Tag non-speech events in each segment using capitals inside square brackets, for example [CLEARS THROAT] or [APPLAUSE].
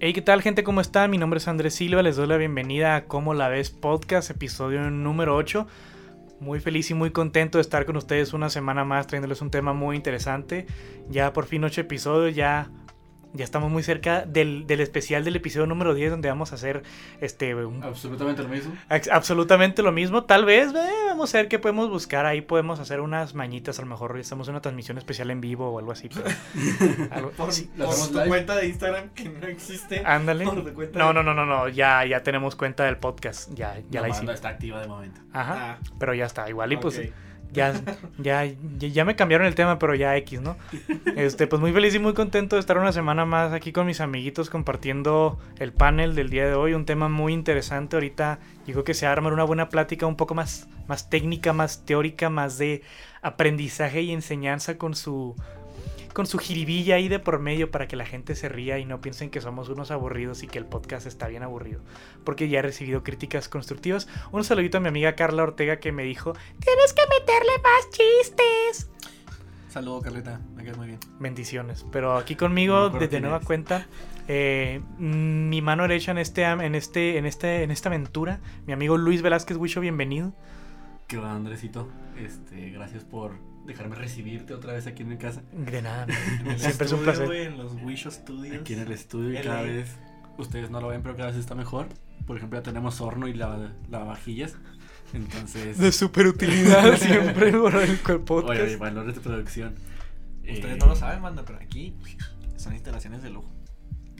Hey, ¿qué tal gente? ¿Cómo están? Mi nombre es Andrés Silva, les doy la bienvenida a Cómo la ves podcast, episodio número 8. Muy feliz y muy contento de estar con ustedes una semana más trayéndoles un tema muy interesante. Ya por fin 8 episodios, ya ya estamos muy cerca del, del, especial del episodio número 10 donde vamos a hacer este absolutamente lo mismo. Absolutamente lo mismo. Tal vez eh, vamos a ver qué podemos buscar. Ahí podemos hacer unas mañitas. A lo mejor estamos en una transmisión especial en vivo o algo así. Pero, [LAUGHS] algo, por, sí, por tu cuenta de Instagram que no existe. Ándale. No, no, no, no, no. Ya, ya tenemos cuenta del podcast. Ya, ya no, la hicimos. está activa de momento. Ajá. Ah. Pero ya está. Igual y pues ya, ya, ya me cambiaron el tema, pero ya X, ¿no? Este, pues muy feliz y muy contento de estar una semana más aquí con mis amiguitos compartiendo el panel del día de hoy. Un tema muy interesante. Ahorita digo que se va a armar una buena plática un poco más, más técnica, más teórica, más de aprendizaje y enseñanza con su con su jiribilla ahí de por medio para que la gente se ría y no piensen que somos unos aburridos y que el podcast está bien aburrido. Porque ya he recibido críticas constructivas. Un saludito a mi amiga Carla Ortega que me dijo, tienes que meterle más chistes. Saludo Carlita, me quedas muy bien. Bendiciones. Pero aquí conmigo, desde nueva cuenta, eh, mi mano derecha en este, en este, en este, en esta aventura, mi amigo Luis Velázquez Huicho, bienvenido. ¿Qué va, Andresito? Este, gracias por dejarme recibirte otra vez aquí en mi casa. De nada, [LAUGHS] siempre es un placer. en los Wisho Studios. Aquí en el estudio y cada vez, ustedes no lo ven, pero cada vez está mejor. Por ejemplo, ya tenemos horno y lavavajillas. Entonces. De super utilidad [LAUGHS] siempre por el podcast. Oye, valores de producción. Ustedes no lo saben, manda, pero aquí son instalaciones de lujo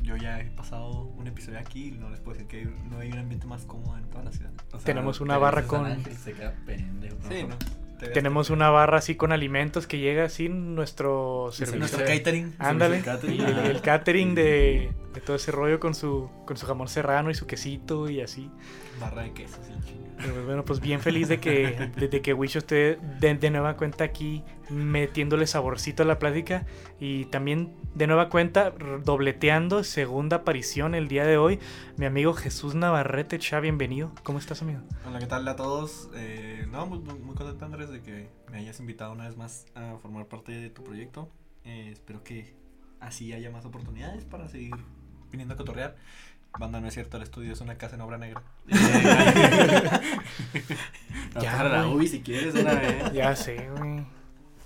yo ya he pasado un episodio aquí y no les puedo decir que no hay un ambiente más cómodo en toda la ciudad. tenemos una barra con... Se queda pendejo, sí, ¿no? Tenemos una barra así con alimentos que llega nuestro servicio. Nuestro catering. Ándale. El, catering de, de, todo ese rollo con su, con su jamón serrano y su quesito y así. Barra de queso, sí, pues bueno, pues bien feliz de que, de, que Wisho esté de, nueva cuenta aquí metiéndole saborcito a la plática y también de nueva cuenta dobleteando segunda aparición el día de hoy mi amigo Jesús Navarrete Cha, bienvenido. ¿Cómo estás amigo? Hola, ¿qué tal a todos? Eh, no, muy, muy contento Andrés de que me hayas invitado una vez más a formar parte de tu proyecto. Eh, espero que así haya más oportunidades para seguir viniendo a cotorrear. Banda, no es cierto, el estudio es una casa en obra negra. [LAUGHS] ya, la uy, si quieres una vez. [LAUGHS] Ya sé, güey.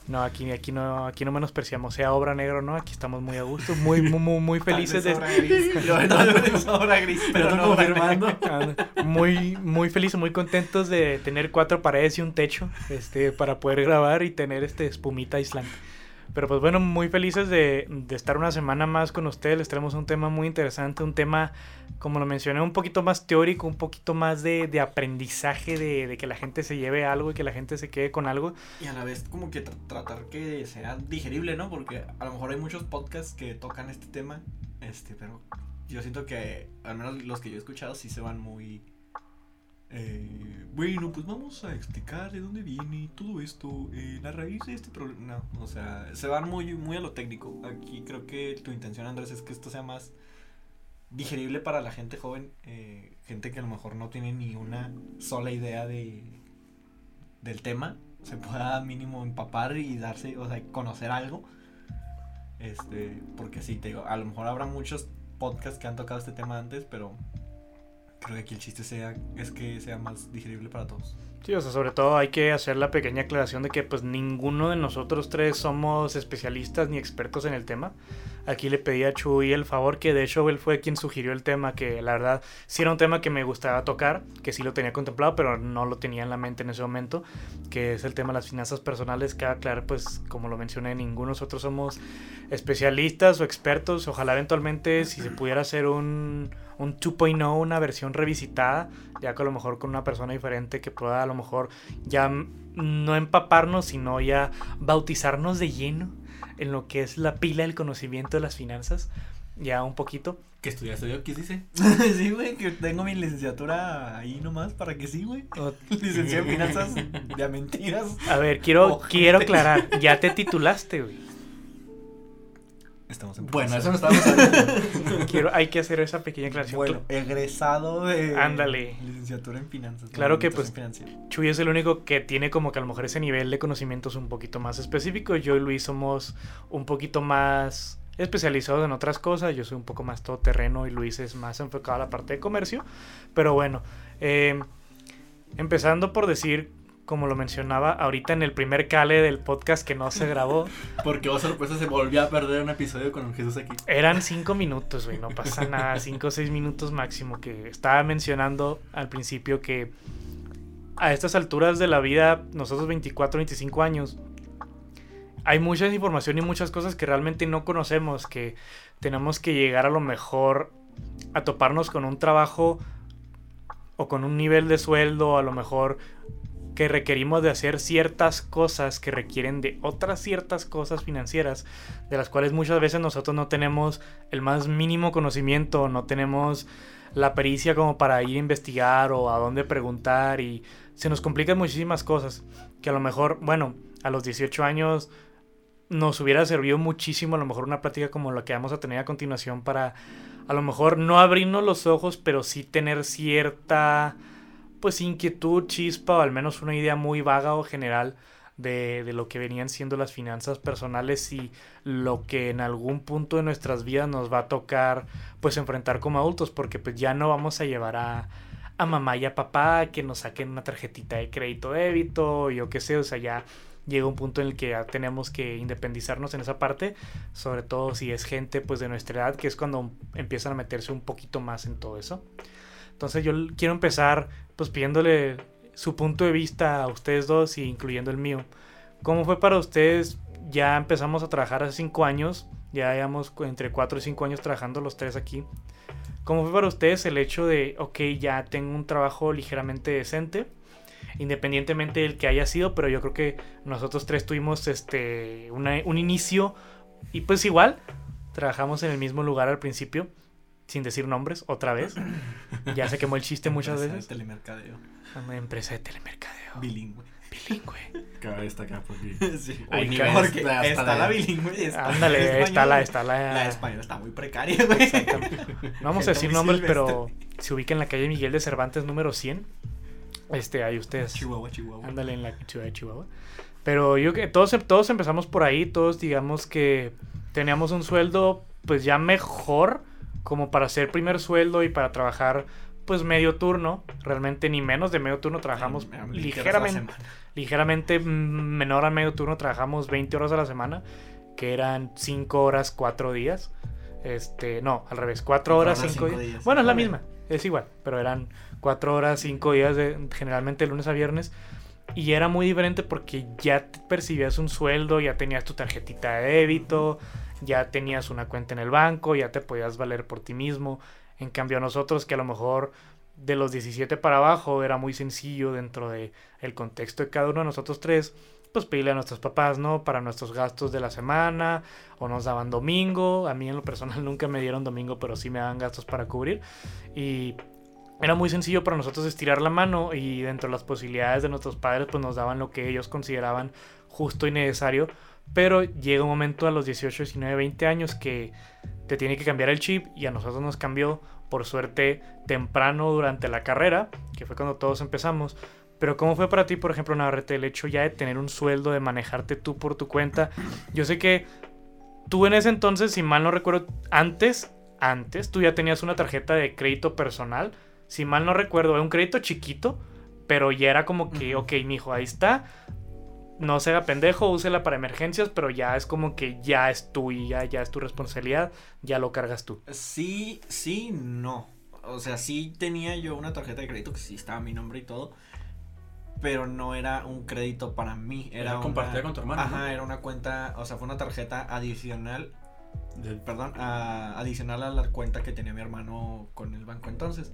No, aquí, aquí no, aquí no menospreciamos, sea obra negra o no, aquí estamos muy a gusto, muy, muy, muy, felices de. Obra gris. [LAUGHS] no, obra gris, pero, no confirmando. Muy, muy felices, muy contentos de tener cuatro paredes y un techo, este, para poder grabar y tener este espumita aislante. Pero pues bueno, muy felices de, de, estar una semana más con ustedes. Les traemos un tema muy interesante, un tema, como lo mencioné, un poquito más teórico, un poquito más de, de aprendizaje, de, de, que la gente se lleve algo y que la gente se quede con algo. Y a la vez como que tratar que sea digerible, ¿no? Porque a lo mejor hay muchos podcasts que tocan este tema, este, pero yo siento que al menos los que yo he escuchado sí se van muy eh, bueno, pues vamos a explicar de dónde viene todo esto, eh, la raíz de este problema. No, o sea, se van muy, muy a lo técnico. Aquí creo que tu intención, Andrés, es que esto sea más digerible para la gente joven, eh, gente que a lo mejor no tiene ni una sola idea de del tema, se pueda mínimo empapar y darse, o sea, conocer algo. Este, porque sí, te digo, a lo mejor habrá muchos podcasts que han tocado este tema antes, pero creo que aquí el chiste sea es que sea más digerible para todos. Sí, o sea, sobre todo hay que hacer la pequeña aclaración de que pues ninguno de nosotros tres somos especialistas ni expertos en el tema. Aquí le pedí a Chuy el favor, que de hecho él fue quien sugirió el tema, que la verdad sí era un tema que me gustaba tocar, que sí lo tenía contemplado, pero no lo tenía en la mente en ese momento, que es el tema de las finanzas personales, que claro, pues como lo mencioné, ninguno nosotros somos especialistas o expertos. Ojalá eventualmente si se pudiera hacer un un 2.0, una versión revisitada, ya que a lo mejor con una persona diferente que pueda a lo mejor ya no empaparnos, sino ya bautizarnos de lleno en lo que es la pila del conocimiento de las finanzas, ya un poquito. ¿Qué estudiaste yo? ¿Qué dice? [LAUGHS] sí, güey, que tengo mi licenciatura ahí nomás para que sí, güey. [LAUGHS] Licenciado en finanzas [LAUGHS] de mentiras. A ver, quiero, quiero aclarar, ya te titulaste, güey. Estamos en Bueno, eso no estamos hablando. [LAUGHS] Quiero, hay que hacer esa pequeña aclaración. Bueno, egresado de Ándale. licenciatura en finanzas. Claro que pues Chuy es el único que tiene como que a lo mejor ese nivel de conocimientos un poquito más específico. Yo y Luis somos un poquito más especializados en otras cosas. Yo soy un poco más todoterreno y Luis es más enfocado a la parte de comercio. Pero bueno, eh, empezando por decir, como lo mencionaba ahorita en el primer cale del podcast que no se grabó. [LAUGHS] Porque oh sorpresa se volvió a perder un episodio con Jesús aquí. Eran [LAUGHS] cinco minutos, güey, no pasa nada, cinco o seis minutos máximo que estaba mencionando al principio que a estas alturas de la vida, nosotros 24, 25 años, hay mucha información y muchas cosas que realmente no conocemos, que tenemos que llegar a lo mejor a toparnos con un trabajo o con un nivel de sueldo, a lo mejor que requerimos de hacer ciertas cosas que requieren de otras ciertas cosas financieras, de las cuales muchas veces nosotros no tenemos el más mínimo conocimiento, no tenemos la pericia como para ir a investigar o a dónde preguntar y se nos complican muchísimas cosas que a lo mejor, bueno, a los 18 años nos hubiera servido muchísimo a lo mejor una plática como la que vamos a tener a continuación para a lo mejor no abrirnos los ojos, pero sí tener cierta pues inquietud, chispa o al menos una idea muy vaga o general de, de, lo que venían siendo las finanzas personales y lo que en algún punto de nuestras vidas nos va a tocar pues enfrentar como adultos porque pues ya no vamos a llevar a, a mamá y a papá que nos saquen una tarjetita de crédito débito, yo qué sé, o sea, ya llega un punto en el que ya tenemos que independizarnos en esa parte, sobre todo si es gente pues de nuestra edad, que es cuando empiezan a meterse un poquito más en todo eso. Entonces yo quiero empezar pues pidiéndole su punto de vista a ustedes dos y incluyendo el mío. ¿Cómo fue para ustedes? Ya empezamos a trabajar hace cinco años, ya llevamos entre cuatro y cinco años trabajando los tres aquí. ¿Cómo fue para ustedes el hecho de, ok, ya tengo un trabajo ligeramente decente? independientemente del que haya sido, pero yo creo que nosotros tres tuvimos este un inicio y pues igual trabajamos en el mismo lugar al principio, sin decir nombres, otra vez. [CLEARS THROAT] Ya se quemó el chiste muchas Empresa veces. De telemercadeo. Una empresa de telemercadeo. Bilingüe. Bilingüe. [LAUGHS] Cabe destacar porque. [LAUGHS] Sí, Ahí porque está, está la bilingüe está Ándale, la está la, está la. La española está muy precaria, güey. Exactamente. No vamos a decir nombres, silvestre. pero se ubica en la calle Miguel de Cervantes número 100. Este, ahí ustedes. Chihuahua, Chihuahua. Ándale en la ciudad de Chihuahua. Pero yo que todos, todos empezamos por ahí, todos digamos que teníamos un sueldo pues ya mejor como para hacer primer sueldo y para trabajar pues medio turno, realmente ni menos de medio turno trabajamos ligeramente ligeramente menor a medio turno, trabajamos 20 horas a la semana, que eran 5 horas, 4 días. Este, no, al revés, 4 Cuatro horas, horas, 5 cinco días. días. Bueno, es la misma, es igual, pero eran 4 horas, 5 días, de, generalmente de lunes a viernes. Y era muy diferente porque ya percibías un sueldo, ya tenías tu tarjetita de débito, ya tenías una cuenta en el banco, ya te podías valer por ti mismo. En cambio, a nosotros que a lo mejor de los 17 para abajo era muy sencillo dentro de el contexto de cada uno de nosotros tres, pues pedirle a nuestros papás, ¿no? Para nuestros gastos de la semana, o nos daban domingo, a mí en lo personal [LAUGHS] nunca me dieron domingo, pero sí me daban gastos para cubrir, y era muy sencillo para nosotros estirar la mano y dentro de las posibilidades de nuestros padres pues nos daban lo que ellos consideraban justo y necesario, pero llega un momento a los 18, 19, 20 años que te tiene que cambiar el chip y a nosotros nos cambió por suerte temprano durante la carrera, que fue cuando todos empezamos. Pero ¿cómo fue para ti, por ejemplo, Navarrete, el hecho ya de tener un sueldo, de manejarte tú por tu cuenta? Yo sé que tú en ese entonces, si mal no recuerdo, antes, antes, tú ya tenías una tarjeta de crédito personal. Si mal no recuerdo, era un crédito chiquito, pero ya era como que, ok, mijo, ahí está. No se haga pendejo, úsela para emergencias, pero ya es como que ya es tuya, ya es tu responsabilidad, ya lo cargas tú. Sí, sí, no. O sea, sí tenía yo una tarjeta de crédito que sí estaba mi nombre y todo. Pero no era un crédito para mí. Era, Era una- compartida con tu hermano, Ajá, ¿no? era una cuenta. O sea, fue una tarjeta adicional. Perdón, a- adicional a la cuenta que tenía mi hermano con el banco entonces.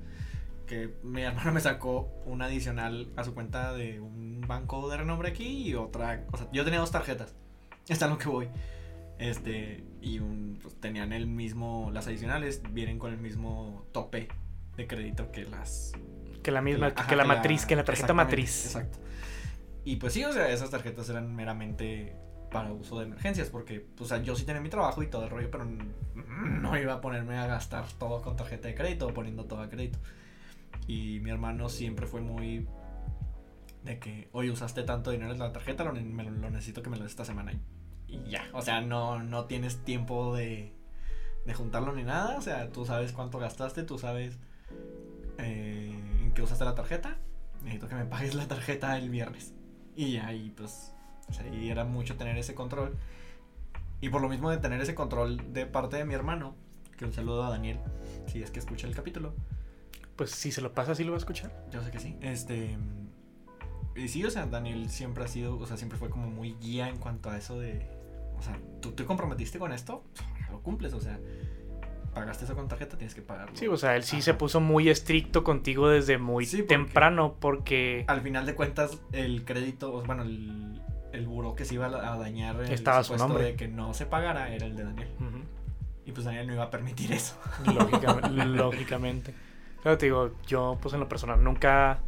Que mi [LAUGHS] hermano me sacó una adicional a su cuenta de un banco de renombre aquí y otra. O sea, yo tenía dos tarjetas. Está lo que voy. Este, y un, pues, tenían el mismo, las adicionales vienen con el mismo tope de crédito que las... Que la misma, que, ajá, la matriz, que la tarjeta matriz. Exacto. Y pues sí, o sea, esas tarjetas eran meramente para uso de emergencias, porque, pues, o sea, yo sí tenía mi trabajo y todo el rollo, pero no iba a ponerme a gastar todo con tarjeta de crédito o poniendo todo a crédito. Y mi hermano siempre fue muy de que, oye, usaste tanto dinero en la tarjeta, lo, necesito que me lo des esta semana. Y ya. O sea, no, no tienes tiempo de, de juntarlo ni nada. O sea, tú sabes cuánto gastaste, tú sabes eh, en qué usaste la tarjeta. Necesito que me pagues la tarjeta el viernes. Y ya, y pues, o sea, y era mucho tener ese control. Y por lo mismo de tener ese control de parte de mi hermano, que un saludo a Daniel, si es que escucha el capítulo. Pues si se lo pasa, sí lo va a escuchar. Yo sé que sí. Este. Y sí, o sea, Daniel siempre ha sido, o sea, siempre fue como muy guía en cuanto a eso de. O sea, tú te comprometiste con esto, lo cumples, o sea, pagaste eso con tarjeta, tienes que pagarlo. Sí, o sea, él sí Ajá. se puso muy estricto contigo desde muy Sí, porque- temprano porque Al final de cuentas, el crédito, bueno, el, el buró que se iba a dañar el Estaba su nombre. de que no se pagara era el de Daniel. Y pues Daniel no iba a permitir eso. Lógica- [LAUGHS] lógicamente. Pero te digo, yo pues en lo personal nunca,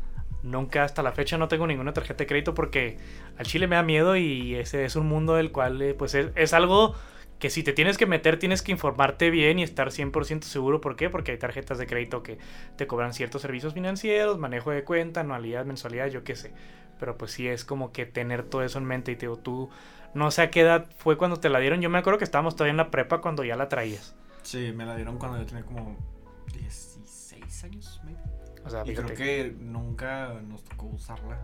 nunca hasta la fecha no tengo ninguna tarjeta de crédito porque al chile me da miedo y ese es un mundo del cual eh, pues es, es algo que si te tienes que meter tienes que informarte bien y estar 100% seguro. ¿Por qué? Porque hay tarjetas de crédito que te cobran ciertos servicios financieros, manejo de cuenta, anualidad, mensualidad, yo qué sé. Pero pues sí es como que tener todo eso en mente y te digo, tú no sé a qué edad fue cuando te la dieron. Yo me acuerdo que estábamos todavía en la prepa cuando ya la traías. Sí, me la dieron cuando yo tenía como 16 años, maybe. O sea, Y creo que nunca nos tocó usarla.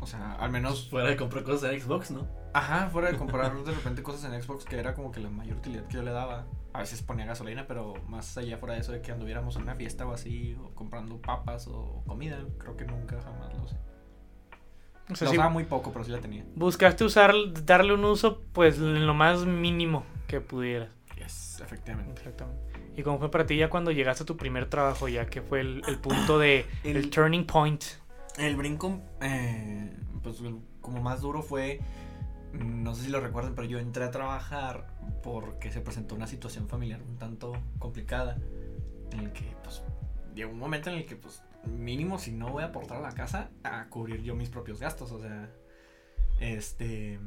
O sea, al menos. Fuera de comprar cosas de Xbox, ¿no? Ajá, fuera de comprar de repente cosas en Xbox, que era como que la mayor utilidad que yo le daba. A veces ponía gasolina, pero más allá fuera de eso de que anduviéramos en una fiesta o así, o comprando papas o comida, creo que nunca jamás lo sé. O sea, Lo sí, usaba muy poco, pero sí la tenía. buscaste usar, darle un uso, pues en lo más mínimo que pudieras. Yes, efectivamente. Exactamente. ¿Y cómo fue para ti ya cuando llegaste a tu primer trabajo, ya que fue el, el punto de [COUGHS] el, El- turning point? El brinco, eh, pues como más duro fue, no sé si lo recuerdan, pero yo entré a trabajar porque se presentó una situación familiar un tanto complicada, en el que pues llegó un momento en el que pues mínimo si no voy a aportar a la casa, a cubrir yo mis propios gastos, o sea, este,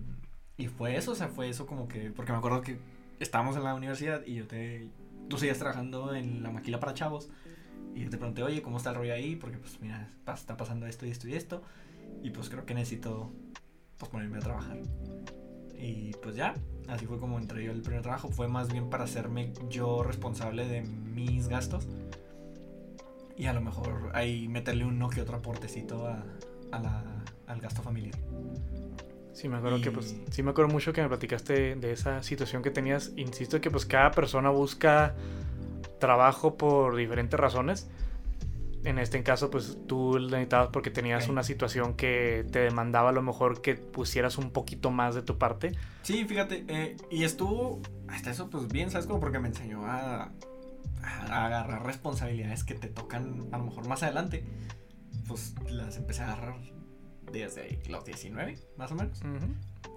y fue eso, o sea, fue eso como que, porque me acuerdo que estábamos en la universidad y yo te, tú seguías trabajando en la maquila para chavos. Y te pregunté, oye, ¿cómo está el rollo ahí? Porque pues mira, está pasando esto y esto y esto. Y pues creo que necesito pues ponerme a trabajar. Y pues ya, así fue como entré yo el primer trabajo. Fue más bien para hacerme yo responsable de mis gastos. Y a lo mejor ahí meterle uno que otro aportecito a la, al gasto familiar. Sí, me acuerdo que Y- pues, sí me acuerdo mucho que me platicaste de esa situación que tenías. Insisto que pues cada persona busca trabajo por diferentes razones. En este caso, pues tú lo necesitabas porque tenías Ok. una situación que te demandaba a lo mejor que pusieras un poquito más de tu parte. Sí, fíjate, eh, y estuvo hasta eso pues bien, ¿sabes? Como porque me enseñó a, a agarrar responsabilidades que te tocan a lo mejor más adelante. Pues las empecé a agarrar desde los 19, más o menos.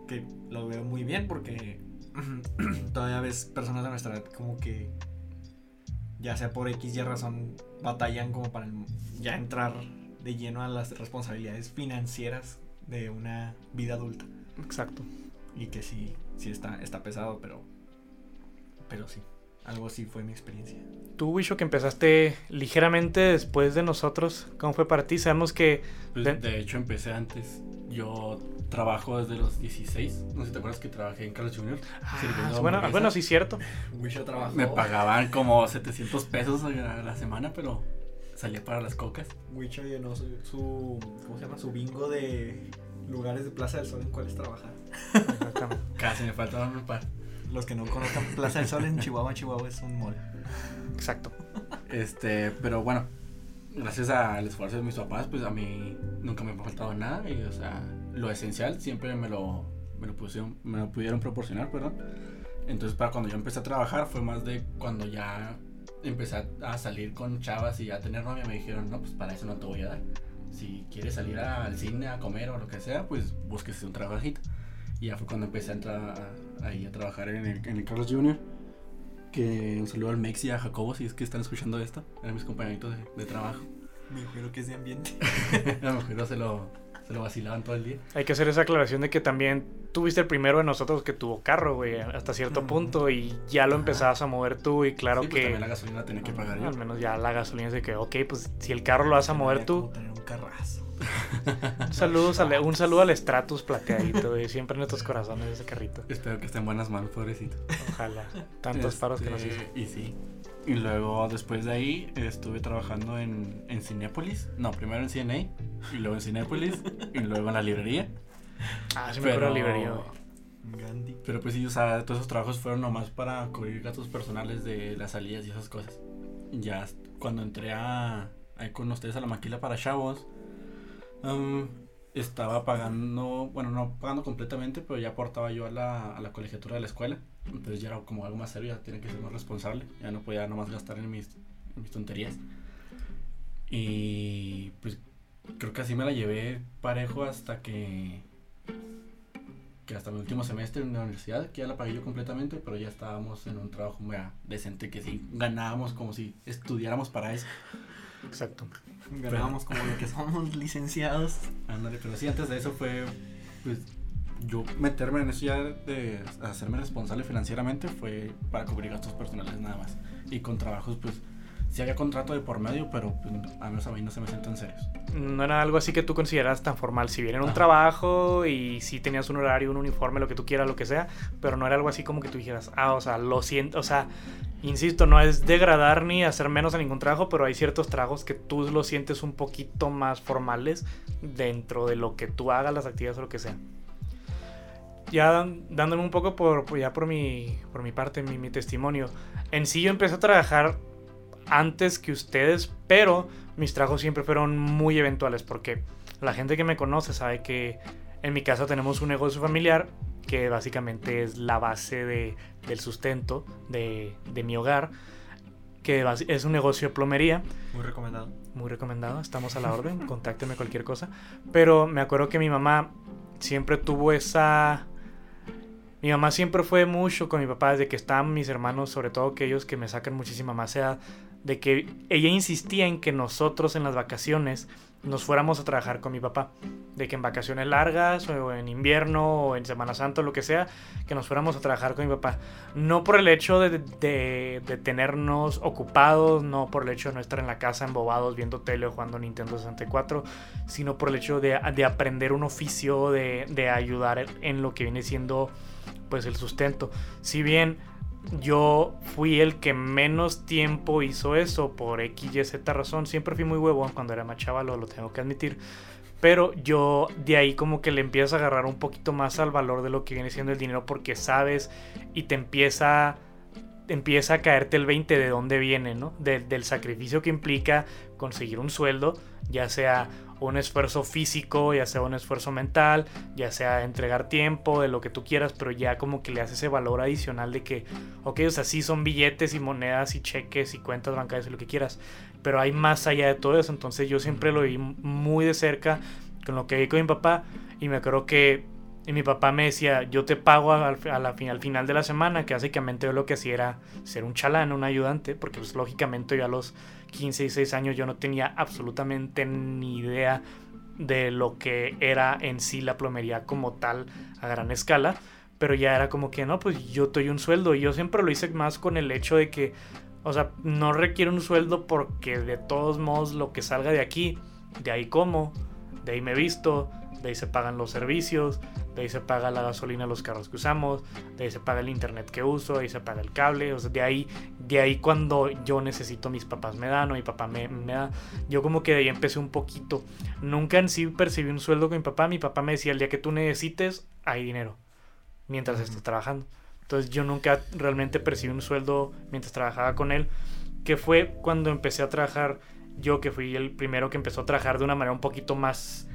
Que lo veo muy bien porque [CLEARS THROAT] todavía ves personas de nuestra edad como que ya sea por X y razón batallan como para ya entrar de lleno a las responsabilidades financieras de una vida adulta. Exacto. Y que sí, sí está, está pesado, pero. Pero sí. Algo así fue mi experiencia. Tú, Wisho, que empezaste ligeramente después de nosotros, ¿cómo fue para ti? Sabemos que... Pues, De- de hecho, empecé antes. Yo trabajo desde los 16. No sé si te acuerdas que trabajé en Carlos Jr. Ah, bueno, bueno, sí, cierto. [LAUGHS] Wisho trabajó. Me pagaban como 700 pesos a la semana, pero salía para las cocas. Wisho llenó su, su. ¿Cómo se llama? Su bingo de lugares de Plaza del Sol en cuales trabajar. [LAUGHS] Exactamente. Casi me faltaban un par. Los que no conozcan [LAUGHS] Plaza del Sol en Chihuahua, Chihuahua es un mall. Exacto. Este, pero bueno, gracias al esfuerzo de mis papás, pues a mí nunca me ha faltado nada y, o sea, lo esencial siempre me lo, me lo, pusieron, me lo pudieron proporcionar, perdón. Entonces, para cuando yo empecé a trabajar fue más de cuando ya empecé a- a salir con chavas y a tener novia, me dijeron, no, pues para eso no te voy a dar. Si quieres salir al cine a comer o lo que sea, pues búsquese un trabajito. Y ya fue cuando empecé a entrar a- ahí a trabajar en el, en el Carlos Jr. Que un saludo al Mex y a Jacobo si es que están escuchando esto. Eran mis compañeritos de, de trabajo. Me juro que es de ambiente. [LAUGHS] a lo mejor se lo, se lo vacilaban todo el día. Hay que hacer esa aclaración de que también tuviste el primero de nosotros que tuvo carro, güey, hasta cierto Ujú. punto y ya lo Ajá. empezabas a mover tú y claro Sí, pues que también la gasolina tenía que pagar yo. al menos ya la gasolina es de que, ok, pues si el carro lo vas a mover tú, como tener un carrazo. [LAUGHS] Un saludo, al, un saludo al Stratus plateadito, y siempre en nuestros corazones ese carrito. Espero que esté en buenas manos, pobrecito. Ojalá. Tantos paros que nos hizo. Este, Y sí. Y luego, después de ahí, estuve trabajando en, en Cinépolis. No, primero en CNA, y luego en Cinépolis, y luego en la librería. Ah, sí me acuerdo la librería, güey. Gandhi. Pero pues sí, o sea, todos esos trabajos fueron nomás para cubrir gastos personales de las salidas y esas cosas. Ya cuando entré a, con ustedes a la maquila para chavos, um, estaba pagando, bueno, no pagando completamente, pero ya aportaba yo a la, a la colegiatura de la escuela. Entonces ya era como algo más serio, ya tenía que ser más responsable. Ya no podía nomás gastar en mis, tonterías. Y pues creo que así me la llevé parejo hasta que que hasta mi último semestre en la universidad, que ya la pagué yo completamente, pero ya estábamos en un trabajo muy decente, que sí ganábamos como si estudiáramos para eso. Exacto. Ganábamos como lo que somos [LAUGHS] licenciados. Ándale, pero sí, antes de eso fue, pues, yo meterme en eso ya de hacerme responsable financieramente fue para cubrir gastos personales nada más. Y con trabajos, pues, sí había contrato de por medio, pero pues, a menos a mí no se me sienten serios. No era algo así que tú consideras tan formal. Si bien era un Ajá. trabajo y sí tenías un horario, un uniforme, lo que tú quieras, lo que sea, pero no era algo así como que tú dijeras, ah, o sea, lo siento, o sea, insisto, no es degradar ni hacer menos a ningún trabajo, pero hay ciertos trabajos que tú los sientes un poquito más formales dentro de lo que tú hagas, las actividades o lo que sea. Ya dándome un poco por, por- ya por mi, por mi parte, mi, mi testimonio. En sí yo empecé a trabajar antes que ustedes, pero mis trabajos siempre fueron muy eventuales porque la gente que me conoce sabe que en mi casa tenemos un negocio familiar que básicamente es la base de- del sustento de, de mi hogar, que es un negocio de plomería Muy recomendado. muy recomendado, estamos a la orden, [LAUGHS] contácteme cualquier cosa. Pero me acuerdo que mi mamá siempre tuvo esa... Mi mamá siempre fue mucho con mi papá desde que estaban mis hermanos, sobre todo aquellos que me sacan muchísima más edad, de que ella insistía en que nosotros en las vacaciones nos fuéramos a trabajar con mi papá. De que en vacaciones largas o en invierno o en Semana Santa o lo que sea, que nos fuéramos a trabajar con mi papá. No por el hecho de, de- de tenernos ocupados, no por el hecho de no estar en la casa embobados viendo tele o jugando Nintendo 64, sino por el hecho de, de aprender un oficio, de, de ayudar en lo que viene siendo pues el sustento. Si bien yo fui el que menos tiempo hizo eso por X, Y, Z razón, siempre fui muy huevón cuando era más lo tengo que admitir. Pero yo de ahí como que le empiezas a agarrar un poquito más al valor de lo que viene siendo el dinero porque sabes y te empieza empieza a caerte el 20 de dónde viene, ¿no? De- del sacrificio que implica conseguir un sueldo, ya sea un esfuerzo físico, ya sea un esfuerzo mental, ya sea entregar tiempo, de lo que tú quieras, pero ya como que le hace ese valor adicional de que, ok, o sea, sí son billetes y monedas y cheques y cuentas bancarias y lo que quieras, pero hay más allá de todo eso, entonces yo siempre lo vi muy de cerca con lo que vi con mi papá y me acuerdo que y mi papá me decía, yo te pago al, final de la semana, que básicamente yo lo que hacía era ser un chalán, un ayudante, porque pues lógicamente yo a los 15 y 6 años yo no tenía absolutamente ni idea de lo que era en sí la plomería como tal a gran escala, pero ya era como que no, pues yo doy un sueldo y yo siempre lo hice más con el hecho de que, o sea, no requiero un sueldo porque de todos modos lo que salga de aquí, de ahí como, de ahí me visto, de ahí se pagan los servicios, de ahí se paga la gasolina los carros que usamos, de ahí se paga el internet que uso, de ahí se paga el cable, o sea, de ahí, de ahí cuando yo necesito mis papás me dan o mi papá me, me da, yo como que de ahí empecé un poquito, nunca en sí percibí un sueldo con mi papá, mi papá me decía el día que tú necesites hay dinero, mientras estés trabajando, entonces yo nunca realmente percibí un sueldo mientras trabajaba con él, que fue cuando empecé a trabajar. Yo que fui el primero que empezó a trabajar de una manera un poquito más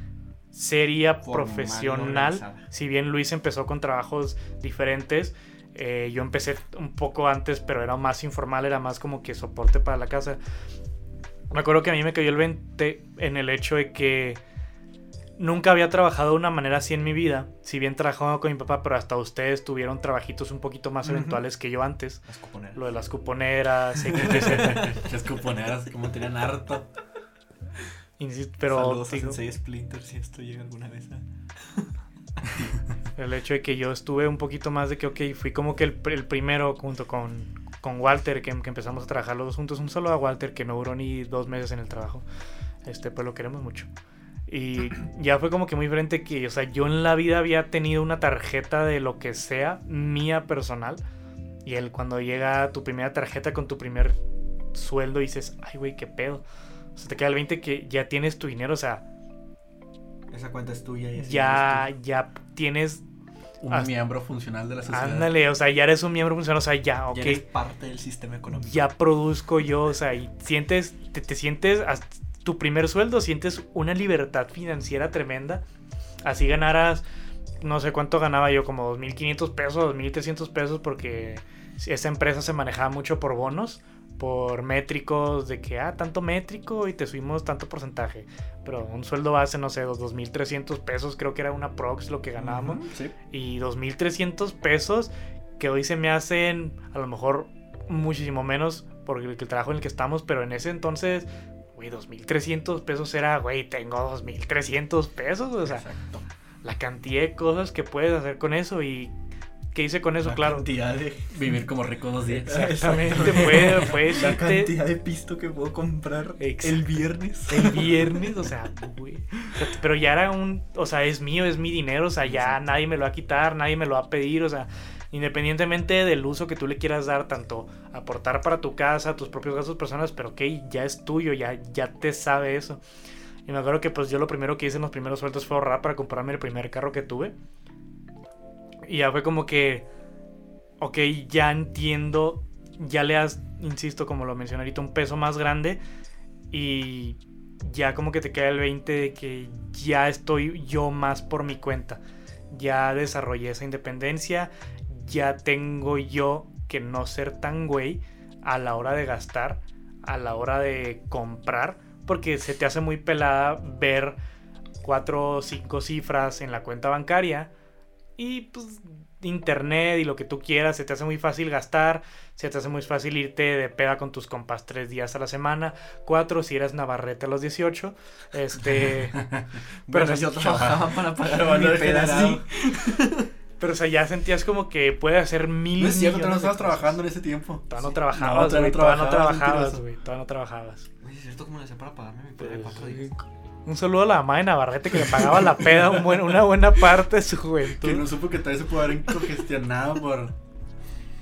seria, Formal, profesional. Si bien Luis empezó con trabajos diferentes, eh, yo empecé un poco antes, pero era más informal, era más como que soporte para la casa. Me acuerdo que a mí me cayó el 20 en el hecho de que nunca había trabajado de una manera así en mi vida. Si bien trabajaba con mi papá, pero hasta ustedes tuvieron trabajitos un poquito más eventuales que yo antes. Las cuponeras. Lo de las cuponeras. [LAUGHS] Las cuponeras, como tenían harto. Insisto, pero Saludos digo, a Sensei Splinter si esto llega alguna vez a... [LAUGHS] el hecho de que yo estuve un poquito más de que, ok, fui como que el, el primero junto con, con Walter, que, que empezamos a trabajar los dos juntos. Un solo a Walter que no duró ni dos meses en el trabajo. Este, pues lo queremos mucho. Y [CLEARS THROAT] ya fue como que muy diferente que, o sea, yo en la vida había tenido una tarjeta de lo que sea, mía personal. Y él cuando llega tu primera tarjeta con tu primer sueldo dices, ay, güey, qué pedo. O sea, te queda el 20 que ya tienes tu dinero, o sea, Esa cuenta es tuya y así ya, ya tienes, Un Hasta- miembro funcional de la sociedad. ándale, o sea, ya eres un miembro funcional, o sea, ya, ok. Ya eres parte del sistema económico. ya produzco yo, o sea, y sientes, te, te sientes, hasta tu primer sueldo, sientes una libertad financiera tremenda. Así ganaras, no sé cuánto ganaba yo, como 2.500 pesos, 2.300 pesos, porque esa empresa se manejaba mucho por bonos, por métricos, de que, ah, tanto métrico y te subimos tanto porcentaje. Pero un sueldo base, no sé, 2.300 pesos, creo que era una prox lo que ganábamos Ujú, Sí. y 2.300 pesos que hoy se me hacen a lo mejor muchísimo menos por el, el trabajo en el que estamos, pero en ese entonces, güey, 2.300 pesos era, güey, tengo 2.300 pesos, o sea, Exacto. la cantidad de cosas que puedes hacer con eso y qué hice con eso, La claro. cantidad de, Vivir como rico dos días. Exactamente, puede, puedes la cantidad de pisto que puedo comprar Exacto. el viernes. el viernes, o sea, güey. Pero ya era un, o sea, es mío, es mi dinero, o sea, ya Exacto. nadie me lo va a quitar, nadie me lo va a pedir, o sea, independientemente del uso que tú le quieras dar, tanto aportar para tu casa, tus propios gastos personales, pero ok, ya es tuyo, ya, ya te sabe eso. Y me acuerdo que pues yo lo primero que hice en los primeros sueldos fue ahorrar para comprarme el primer carro que tuve. Y ya fue como que, ok, ya entiendo, ya le has, insisto, como lo mencioné ahorita, un peso más grande y ya como que te queda el 20 de que ya estoy yo más por mi cuenta. Ya desarrollé esa independencia, ya tengo yo que no ser tan güey a la hora de gastar, a la hora de comprar, porque se te hace muy pelada ver cuatro o cinco cifras en la cuenta bancaria y pues internet y lo que tú quieras, se te hace muy fácil gastar, se te hace muy fácil irte de peda con tus compas tres días a la semana, cuatro si eres Navarrete a los 18, este... [LAUGHS] Pero Pero yo trabajaba para pagar [LAUGHS] Pero mi peda así. Pero o sea, ya sentías como que puede hacer mil... No es cierto, no estabas trabajando en ese tiempo. Todavía no Sí. trabajabas, todavía güey, todavía no trabajabas, güey, todavía no trabajabas. Oye, ¿es cierto cómo le hacía para pagarme mi peda de Pues, cuatro días? Un saludo a la mamá de Navarrete que le pagaba la peda un buen- una buena parte de su Que juventud. no supo que todavía se pudo haber congestionado por,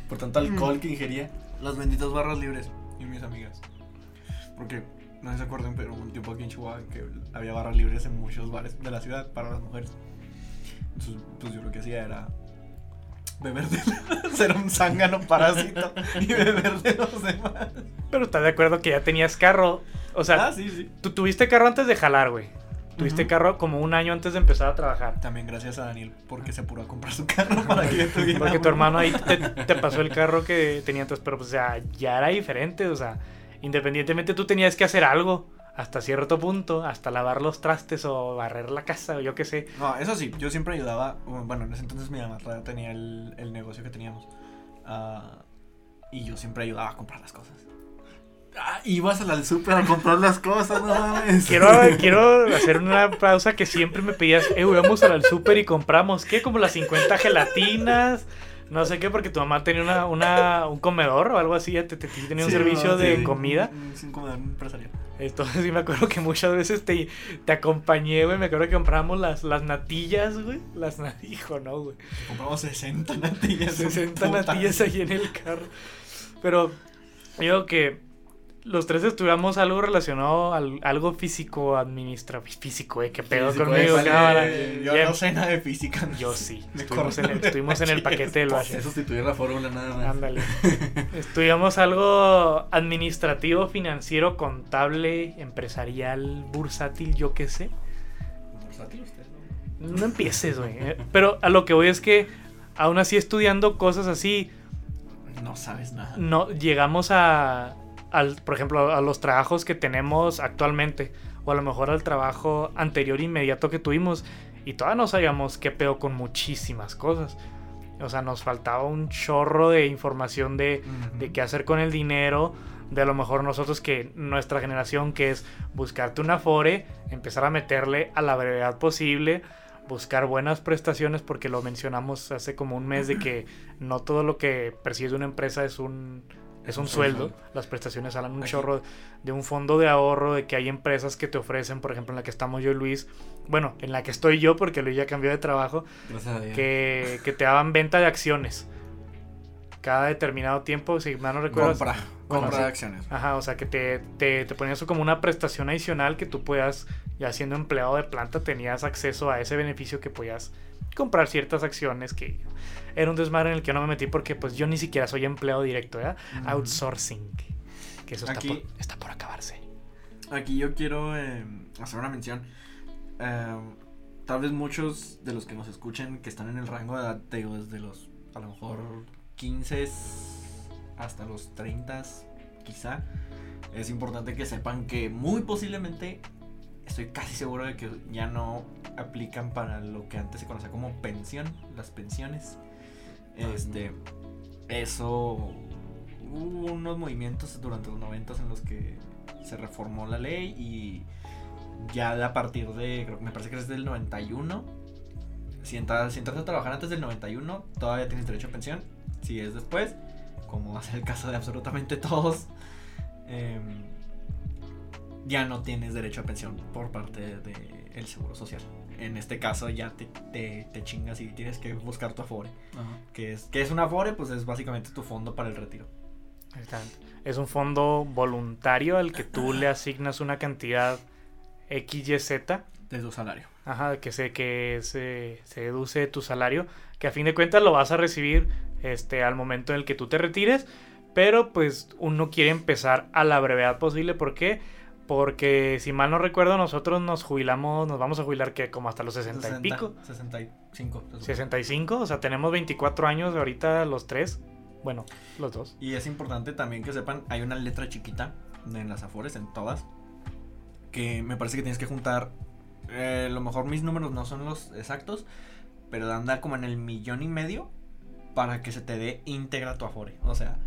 por tanto alcohol que ingería. Las benditas barras libres y mis amigas. Porque, no se acuerdan, pero un tiempo aquí en Chihuahua que había barras libres en muchos bares de la ciudad para las mujeres. Entonces, pues yo lo que hacía era beber de [LAUGHS] ser un zángano parásito y beber de los demás. Pero estás de acuerdo que ya tenías carro. O sea, ah, sí, sí. tú tuviste carro antes de jalar, güey. Tuviste carro como un año antes de empezar a trabajar. También gracias a Daniel porque se apuró a comprar su carro [LAUGHS] para que yo tuviera. Porque tu hermano ahí te, [LAUGHS] te pasó el carro que tenía antes. Pero, pues, o sea, ya era diferente. O sea, independientemente tú tenías que hacer algo hasta cierto punto. Hasta lavar los trastes o barrer la casa o yo qué sé. No, eso sí, yo siempre ayudaba. Bueno, en ese entonces mi mamá tenía el, el negocio que teníamos. ah, y yo siempre ayudaba a comprar las cosas. Ah, ibas al súper a comprar las cosas, no mames. [LAUGHS] Quiero, quiero hacer una pausa que siempre me pedías, eh, vamos al súper y compramos, ¿qué? Como las 50 gelatinas, no sé qué, porque tu mamá tenía una, una, un comedor o algo así, ya te, te- te- tenía un Sí, servicio no, de sí, comida. Un, un comedor empresarial. Entonces sí me acuerdo que muchas veces te, te acompañé, güey, me acuerdo que compramos las, las natillas, güey, las natillas, [LAUGHS] hijo, no, güey. Compramos 60 natillas. 60 un putazo. natillas ahí en el carro. Pero yo digo que los tres estudiamos algo relacionado al algo físico, administrativo. Físico, eh, qué pedo Físico, conmigo, eh, yo no sé nada de física. Yo sí. Estuvimos en el, estuvimos en el [LAUGHS] paquete del Es Bash. sustituir la fórmula nada más. Ándale. [LAUGHS] Estudiamos algo administrativo, financiero, contable, empresarial, bursátil, yo qué sé. Versátil usted, ¿no? No empieces, güey. eh. Pero a lo que voy es que, aún así estudiando cosas así, No sabes nada. no llegamos a, al, por ejemplo, a los trabajos que tenemos actualmente, o a lo mejor al trabajo anterior inmediato que tuvimos, y todavía no sabíamos qué pedo con muchísimas cosas. O sea, nos faltaba un chorro de información de, de qué hacer con el dinero, de a lo mejor nosotros que nuestra generación que es buscarte una fore, empezar a meterle a la brevedad posible, buscar buenas prestaciones porque lo mencionamos hace como un mes de que no todo lo que persigue una empresa es un es un sueldo. Las prestaciones salen un Aquí- chorro de un fondo de ahorro, de que hay empresas que te ofrecen, por ejemplo, en la que estamos yo y Luis, bueno, en la que estoy yo, porque Luis ya cambió de trabajo, que, que te daban venta de acciones. Cada determinado tiempo, si mal no recuerdo. Compra, Bueno, compra sí. de acciones. Ajá, o sea que te, te, te ponían eso como una prestación adicional que tú puedas, ya siendo empleado de planta, tenías acceso a ese beneficio que podías comprar ciertas acciones que era un desmadre en el que yo no me metí porque pues yo ni siquiera soy empleado directo, ¿verdad? Outsourcing. Que eso está, Aquí- por, está por acabarse. Aquí yo quiero eh, hacer una mención. Eh, tal vez muchos de los que nos escuchen que están en el rango de edad, te digo, desde los a lo mejor 15 hasta los 30 quizá, es importante que sepan que muy posiblemente, estoy casi seguro de que ya no aplican para lo que antes se conocía como pensión, las pensiones. Este, eso hubo unos movimientos durante los 90 en los que se reformó la ley y ya a partir de, creo que me parece que es del 91, si entras, si entras a trabajar antes del 91, todavía tienes derecho a pensión. Si es después, como va a ser el caso de absolutamente todos, em, ya no tienes derecho a pensión por parte del Seguro Social. En este caso ya te, te, te chingas y tienes que buscar tu Afore. Ajá. que es, que es un Afore? Pues es básicamente tu fondo para el retiro. Es un fondo voluntario al que tú le asignas una cantidad XYZ De tu salario. Ajá, que se, que se, se deduce de tu salario, que a fin de cuentas lo vas a recibir este, al momento en el que tú te retires, pero pues uno quiere empezar a la brevedad posible, ¿por qué? Porque si mal no recuerdo, nosotros nos jubilamos, nos vamos a jubilar que como hasta los 60 y pico, 65. se supone. 65, o sea, tenemos 24 años ahorita los tres, bueno, los dos. Y es importante también que sepan, hay una letra chiquita en las Afores, en todas, que me parece que tienes que juntar, eh, a lo mejor mis números no son los exactos, pero anda como en el millón y medio para que se te dé íntegra tu Afore. O sea,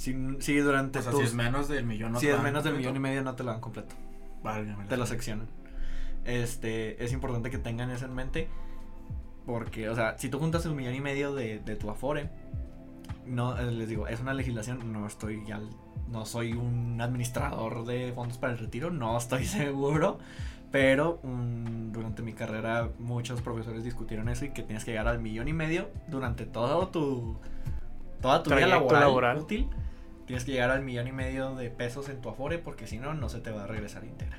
si, si durante O sea, tus- si es menos del millón, no si te es dan menos del completo. millón y medio no te lo dan completo. Válgame te lo seccionan. Este, es importante que tengan eso en mente. Porque, o sea, si tú juntas un millón y medio de, de tu Afore, no, eh, les digo, es una legislación, no estoy ya, no soy un administrador de fondos para el retiro, no estoy [LAUGHS] seguro. Pero durante mi carrera muchos profesores discutieron eso y que tienes que llegar al millón y medio durante todo tu, toda tu vida laboral. útil. Tienes que llegar al millón y medio de pesos en tu Afore porque si no, no se te va a regresar íntegra.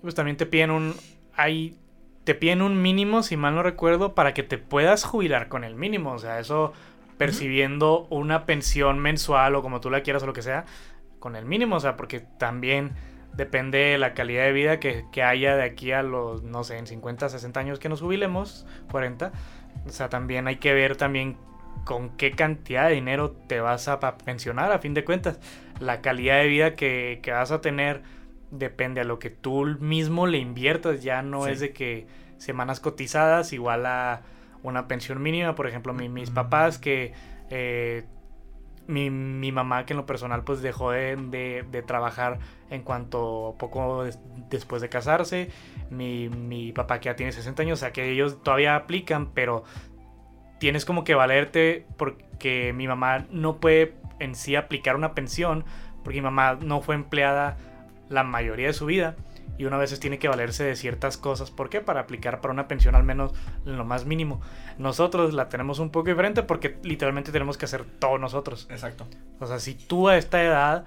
Pues también te piden un. Hay. Te piden un mínimo, si mal no recuerdo, para que te puedas jubilar con el mínimo. O sea, eso percibiendo una pensión mensual o como tú la quieras o lo que sea, con el mínimo. O sea, porque también depende de la calidad de vida que, que haya de aquí a los, no sé, en 50, 60 años que nos jubilemos, 40. O sea, también hay que ver también con qué cantidad de dinero te vas a pensionar a fin de cuentas. La calidad de vida que, que vas a tener depende a lo que tú mismo le inviertas. Ya no Sí. es de que semanas cotizadas igual a una pensión mínima. Por ejemplo, mi- mis papás que... eh, mi, mi mamá que en lo personal pues dejó de, de- de trabajar en cuanto poco des- después de casarse. Mi, mi papá que ya tiene 60 años, o sea que ellos todavía aplican, pero tienes como que valerte porque mi mamá no puede en sí aplicar una pensión porque mi mamá no fue empleada la mayoría de su vida y una veces tiene que valerse de ciertas cosas. ¿Por qué? Para aplicar para una pensión al menos en lo más mínimo. Nosotros la tenemos un poco diferente porque literalmente tenemos que hacer todo nosotros. Exacto. O sea, si tú a esta edad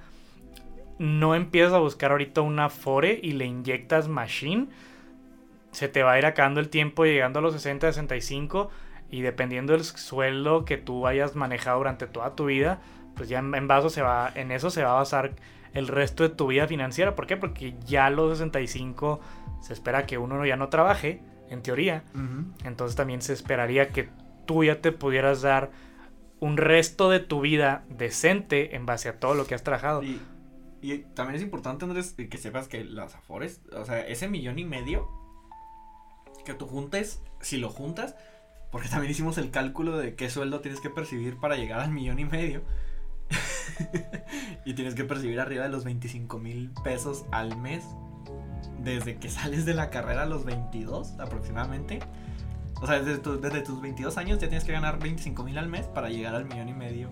no empiezas a buscar ahorita una Fore y le inyectas Machine, se te va a ir acabando el tiempo llegando a los 60, 65 y dependiendo del sueldo que tú hayas manejado durante toda tu vida, pues ya en, vaso se va, en eso se va a basar el resto de tu vida financiera. ¿Por qué? Porque ya a los 65 se espera que uno ya no trabaje, en teoría. Entonces también se esperaría que tú ya te pudieras dar un resto de tu vida decente en base a todo lo que has trabajado. Y, y también es importante, Andrés, que sepas que las Afores, o sea, ese millón y medio que tú juntes, si lo juntas, porque también hicimos el cálculo de qué sueldo tienes que percibir para llegar al millón y medio. [LAUGHS] y tienes que percibir arriba de los 25 mil pesos al mes. Desde que sales de la carrera a los 22 aproximadamente. O sea, desde, tu- desde tus 22 años ya tienes que ganar 25 mil al mes para llegar al millón y medio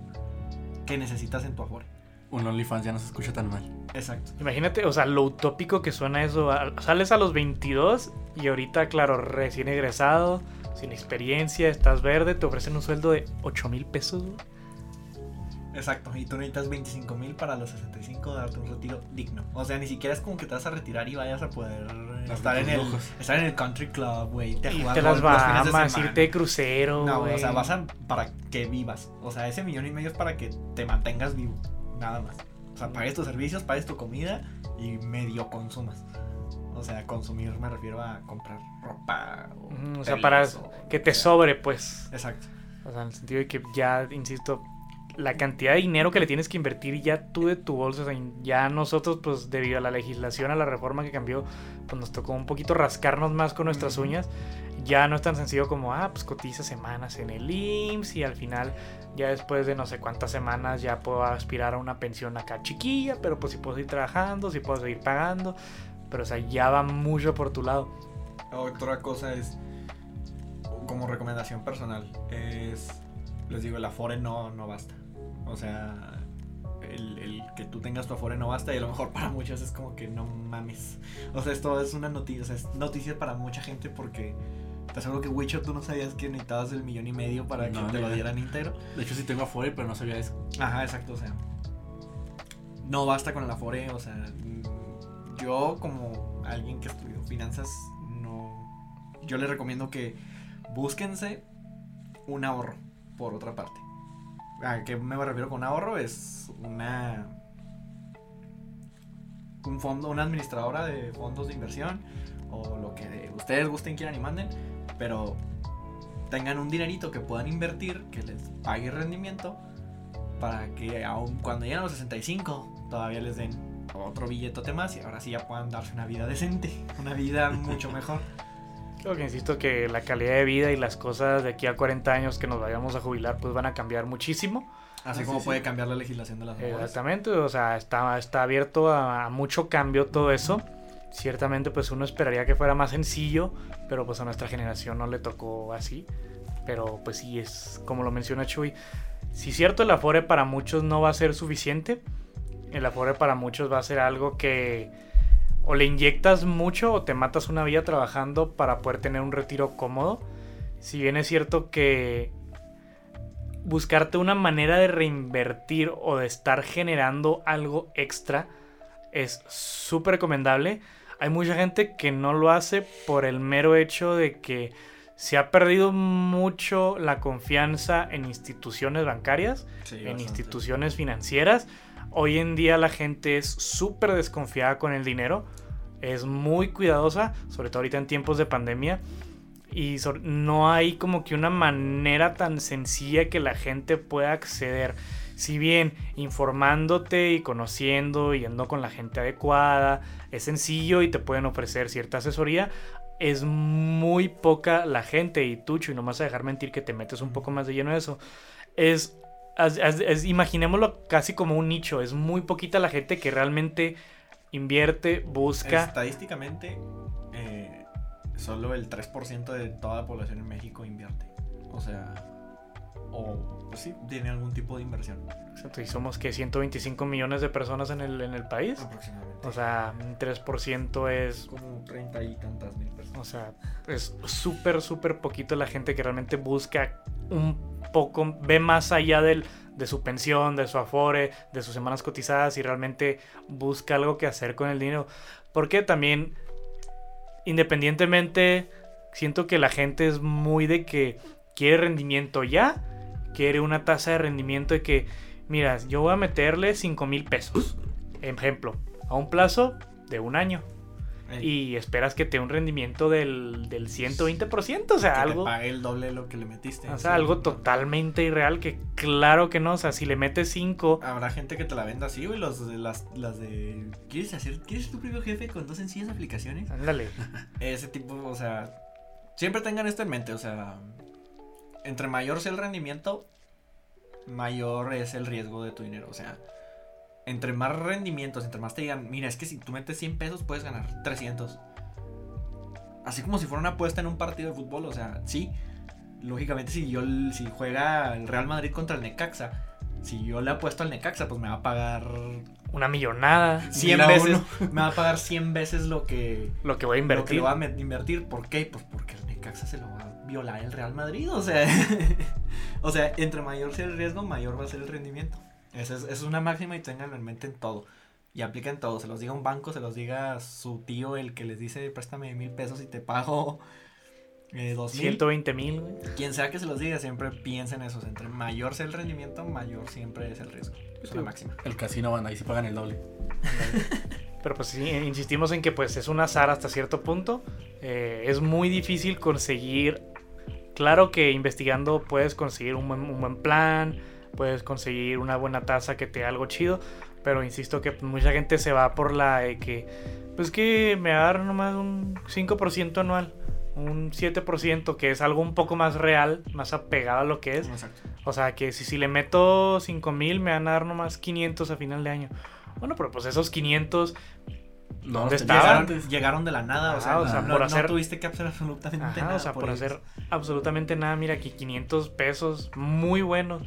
que necesitas en tu Afore. Un OnlyFans ya no se escucha tan mal. Exacto. Imagínate, o sea, lo utópico que suena eso. Sales a los 22 y ahorita, claro, recién egresado, sin experiencia, estás verde, te ofrecen un sueldo de 8 mil pesos. güey. Exacto. Y tú necesitas 25 mil para los 65 darte un retiro digno. O sea, ni siquiera es como que te vas a retirar y vayas a poder estar en el lujos. estar en el country club, güey, a Irte a las de Bahamas, semana. irte de crucero. No, güey. o sea, vas a para que vivas. O sea, ese millón y medio es para que te mantengas vivo. Nada más. O sea, pagues tus servicios, pagues tu comida y medio consumas. O sea, consumir me refiero a comprar ropa. O, Ujú, o sea, para o que te sobre, pues. Exacto. O sea, en el sentido de que ya, insisto, la cantidad de dinero que le tienes que invertir ya tú de tu bolsa, o sea, ya nosotros, pues debido a la legislación, a la reforma que cambió, pues nos tocó un poquito rascarnos más con nuestras Ujú. uñas. Ya no es tan sencillo como, ah, pues cotiza semanas en el IMSS y al final, ya después de no sé cuántas semanas, ya puedo aspirar a una pensión acá chiquilla, pero pues si puedo seguir trabajando, si puedo seguir pagando, pero o sea, ya va mucho por tu lado. Otra cosa es, como recomendación personal, es, les digo, el Afore no, no basta. O sea, el, el que tú tengas tu Afore no basta y a lo mejor para muchos es como que no mames. O sea, esto es una noticia, o sea, es noticia para mucha gente porque te aseguro que Wicho tú no sabías que necesitabas el millón y medio para No, que te lo dieran íntegro. De hecho, sí tengo Afore, pero no sabía eso. Ajá, exacto, o sea. No basta con el Afore, o sea. Yo, como alguien que estudió finanzas, no. Yo les recomiendo que búsquense un ahorro, por otra parte. ¿A qué me refiero con ahorro? Es una. Un fondo, una administradora de fondos de inversión, o lo que ustedes gusten, quieran y manden, pero tengan un dinerito que puedan invertir, que les pague rendimiento para que aun cuando lleguen a los 65 todavía les den otro billetote más y ahora sí ya puedan darse una vida decente, una vida [LAUGHS] mucho mejor. Creo que insisto que la calidad de vida y las cosas de aquí a 40 años que nos vayamos a jubilar pues van a cambiar muchísimo. Así como sí, puede cambiar la legislación de las mujeres. Exactamente, o sea, está, está abierto a, a mucho cambio todo eso. Ciertamente pues uno esperaría que fuera más sencillo, pero pues a nuestra generación no le tocó así. Pero pues sí, es como lo menciona Chuy. Si cierto el Afore para muchos no va a ser suficiente, el Afore para muchos va a ser algo que o le inyectas mucho o te matas una vida trabajando para poder tener un retiro cómodo. Si bien es cierto que buscarte una manera de reinvertir o de estar generando algo extra es súper recomendable. Hay mucha gente que no lo hace por el mero hecho de que se ha perdido mucho la confianza en instituciones bancarias, Sí, en bastante. instituciones financieras. Hoy en día la gente es súper desconfiada con el dinero, es muy cuidadosa, sobre todo ahorita en tiempos de pandemia. Y so- no hay como que una manera tan sencilla que la gente pueda acceder. Si bien informándote y conociendo, yendo con la gente adecuada, es sencillo y te pueden ofrecer cierta asesoría, es muy poca la gente. Y tú, y no me vas a dejar mentir que te metes un poco más de lleno de eso. Es, imaginémoslo casi como un nicho. Es muy poquita la gente que realmente invierte, busca. Estadísticamente, eh, solo el 3% de toda la población en México invierte. O sea, o pues sí, tiene algún tipo de inversión. Exacto, Y somos que 125 millones de personas en el, en el país. Aproximadamente. O sea, un 3% es. como 30 y tantas mil personas. O sea, es súper, súper poquito la gente que realmente busca un poco, ve más allá del, de su pensión, de su afore, de sus semanas cotizadas y realmente busca algo que hacer con el dinero. Porque también, independientemente, siento que la gente es muy de que quiere rendimiento ya, quiere una tasa de rendimiento de que, mira, yo voy a meterle 5 mil pesos, ejemplo, a un plazo de un año Ey, y esperas que te dé un rendimiento del, del 120%, o sea, que algo, te pague el doble de lo que le metiste. o sea, algo totalmente irreal que claro que no, o sea, si le metes 5, Habrá gente que te la venda así, güey. Los las, las de. ¿Quieres hacer? ¿Quieres ser tu propio jefe con dos sencillas aplicaciones? ándale, [LAUGHS] Ese tipo, o sea. Siempre tengan esto en mente, o sea. Entre mayor sea el rendimiento, mayor es el riesgo de tu dinero. O sea, entre más rendimientos, entre más te digan, mira, es que si tú metes 100 pesos puedes ganar 300. Así como si fuera una apuesta en un partido de fútbol, o sea, sí. Lógicamente, si yo si juega el Real Madrid contra el Necaxa, si yo le apuesto al Necaxa, pues me va a pagar Una millonada. 100 la veces, uno. [LAUGHS] me va a pagar 100 veces lo que, Lo que voy a lo que invertir. va a invertir. ¿Por qué? Pues porque el Necaxa se lo va a violar el Real Madrid, o sea, [LAUGHS] o sea, entre mayor sea el riesgo, mayor va a ser el rendimiento. Esa es, esa es una máxima y tenganlo en mente en todo. Y aplica en todo, se los diga un banco, se los diga su tío, el que les dice, préstame mil pesos y te pago eh, dos mil. 120 mil, güey. Quien sea que se los diga, siempre piensen eso. Entre mayor sea el rendimiento, mayor siempre es el riesgo. Es una máxima. El casino van ahí sí pagan el doble. [LAUGHS] Pero pues sí, insistimos en que pues es un azar hasta cierto punto. Eh, es muy difícil conseguir. Claro que investigando puedes conseguir un buen, un buen plan, puedes conseguir una buena tasa que te dé algo chido. Pero insisto que mucha gente se va por la de que, pues que me va a dar nomás un 5% anual, un 7%, que es algo un poco más real, más apegado a lo que es. Exacto. O sea, que si, si le meto 5 mil, me van a dar nomás 500 a final de año. Bueno, pero pues esos 500 No, ¿Dónde los estaban? Llegaron, llegaron de la nada, o sea, o sea, no, por no hacer- tuviste que hacer absolutamente Ajá, nada. o sea, por, ellos. hacer absolutamente nada, mira aquí 500 pesos muy buenos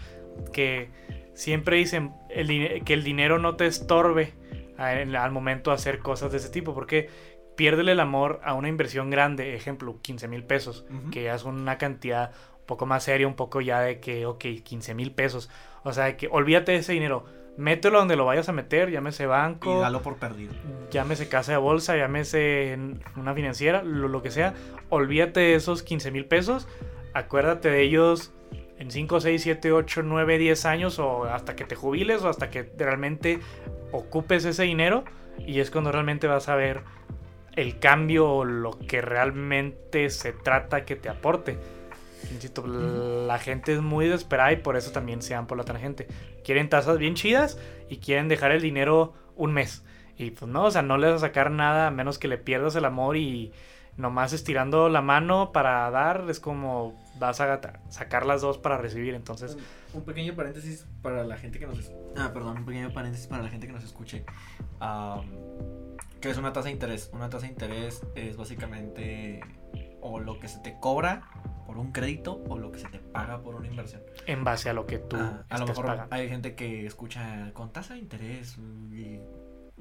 que siempre dicen el que el dinero no te estorbe al momento de hacer cosas de ese tipo, porque piérdele el amor a una inversión grande, ejemplo, 15 mil pesos, que ya es una cantidad un poco más seria, un poco ya de que, ok, 15 mil pesos, o sea, que olvídate de ese dinero, mételo donde lo vayas a meter, llámese Y banco, dalo por perdido. llámese casa de bolsa, llámese una financiera, lo, lo que sea, olvídate de esos 15 mil pesos, acuérdate de ellos en 5, 6, 7, 8, 9, 10 años o hasta que te jubiles o hasta que realmente ocupes ese dinero y es cuando realmente vas a ver el cambio o lo que realmente se trata que te aporte. Insisto, la gente es muy desesperada y por eso también se dan por la tangente. Quieren tasas bien chidas y quieren dejar el dinero un mes. Y pues no, o sea, no les vas a sacar nada a menos que le pierdas el amor y nomás estirando la mano para dar es como vas a sacar las dos para recibir. Entonces, un, un pequeño paréntesis para la gente que nos ah perdón un pequeño paréntesis para la gente que nos escuche Am, que es una tasa de interés una tasa de interés es básicamente o lo que se te cobra por un crédito o lo que se te paga por una inversión en base a lo que tú Ah, a lo mejor pagando. hay gente que escucha con tasa de interés y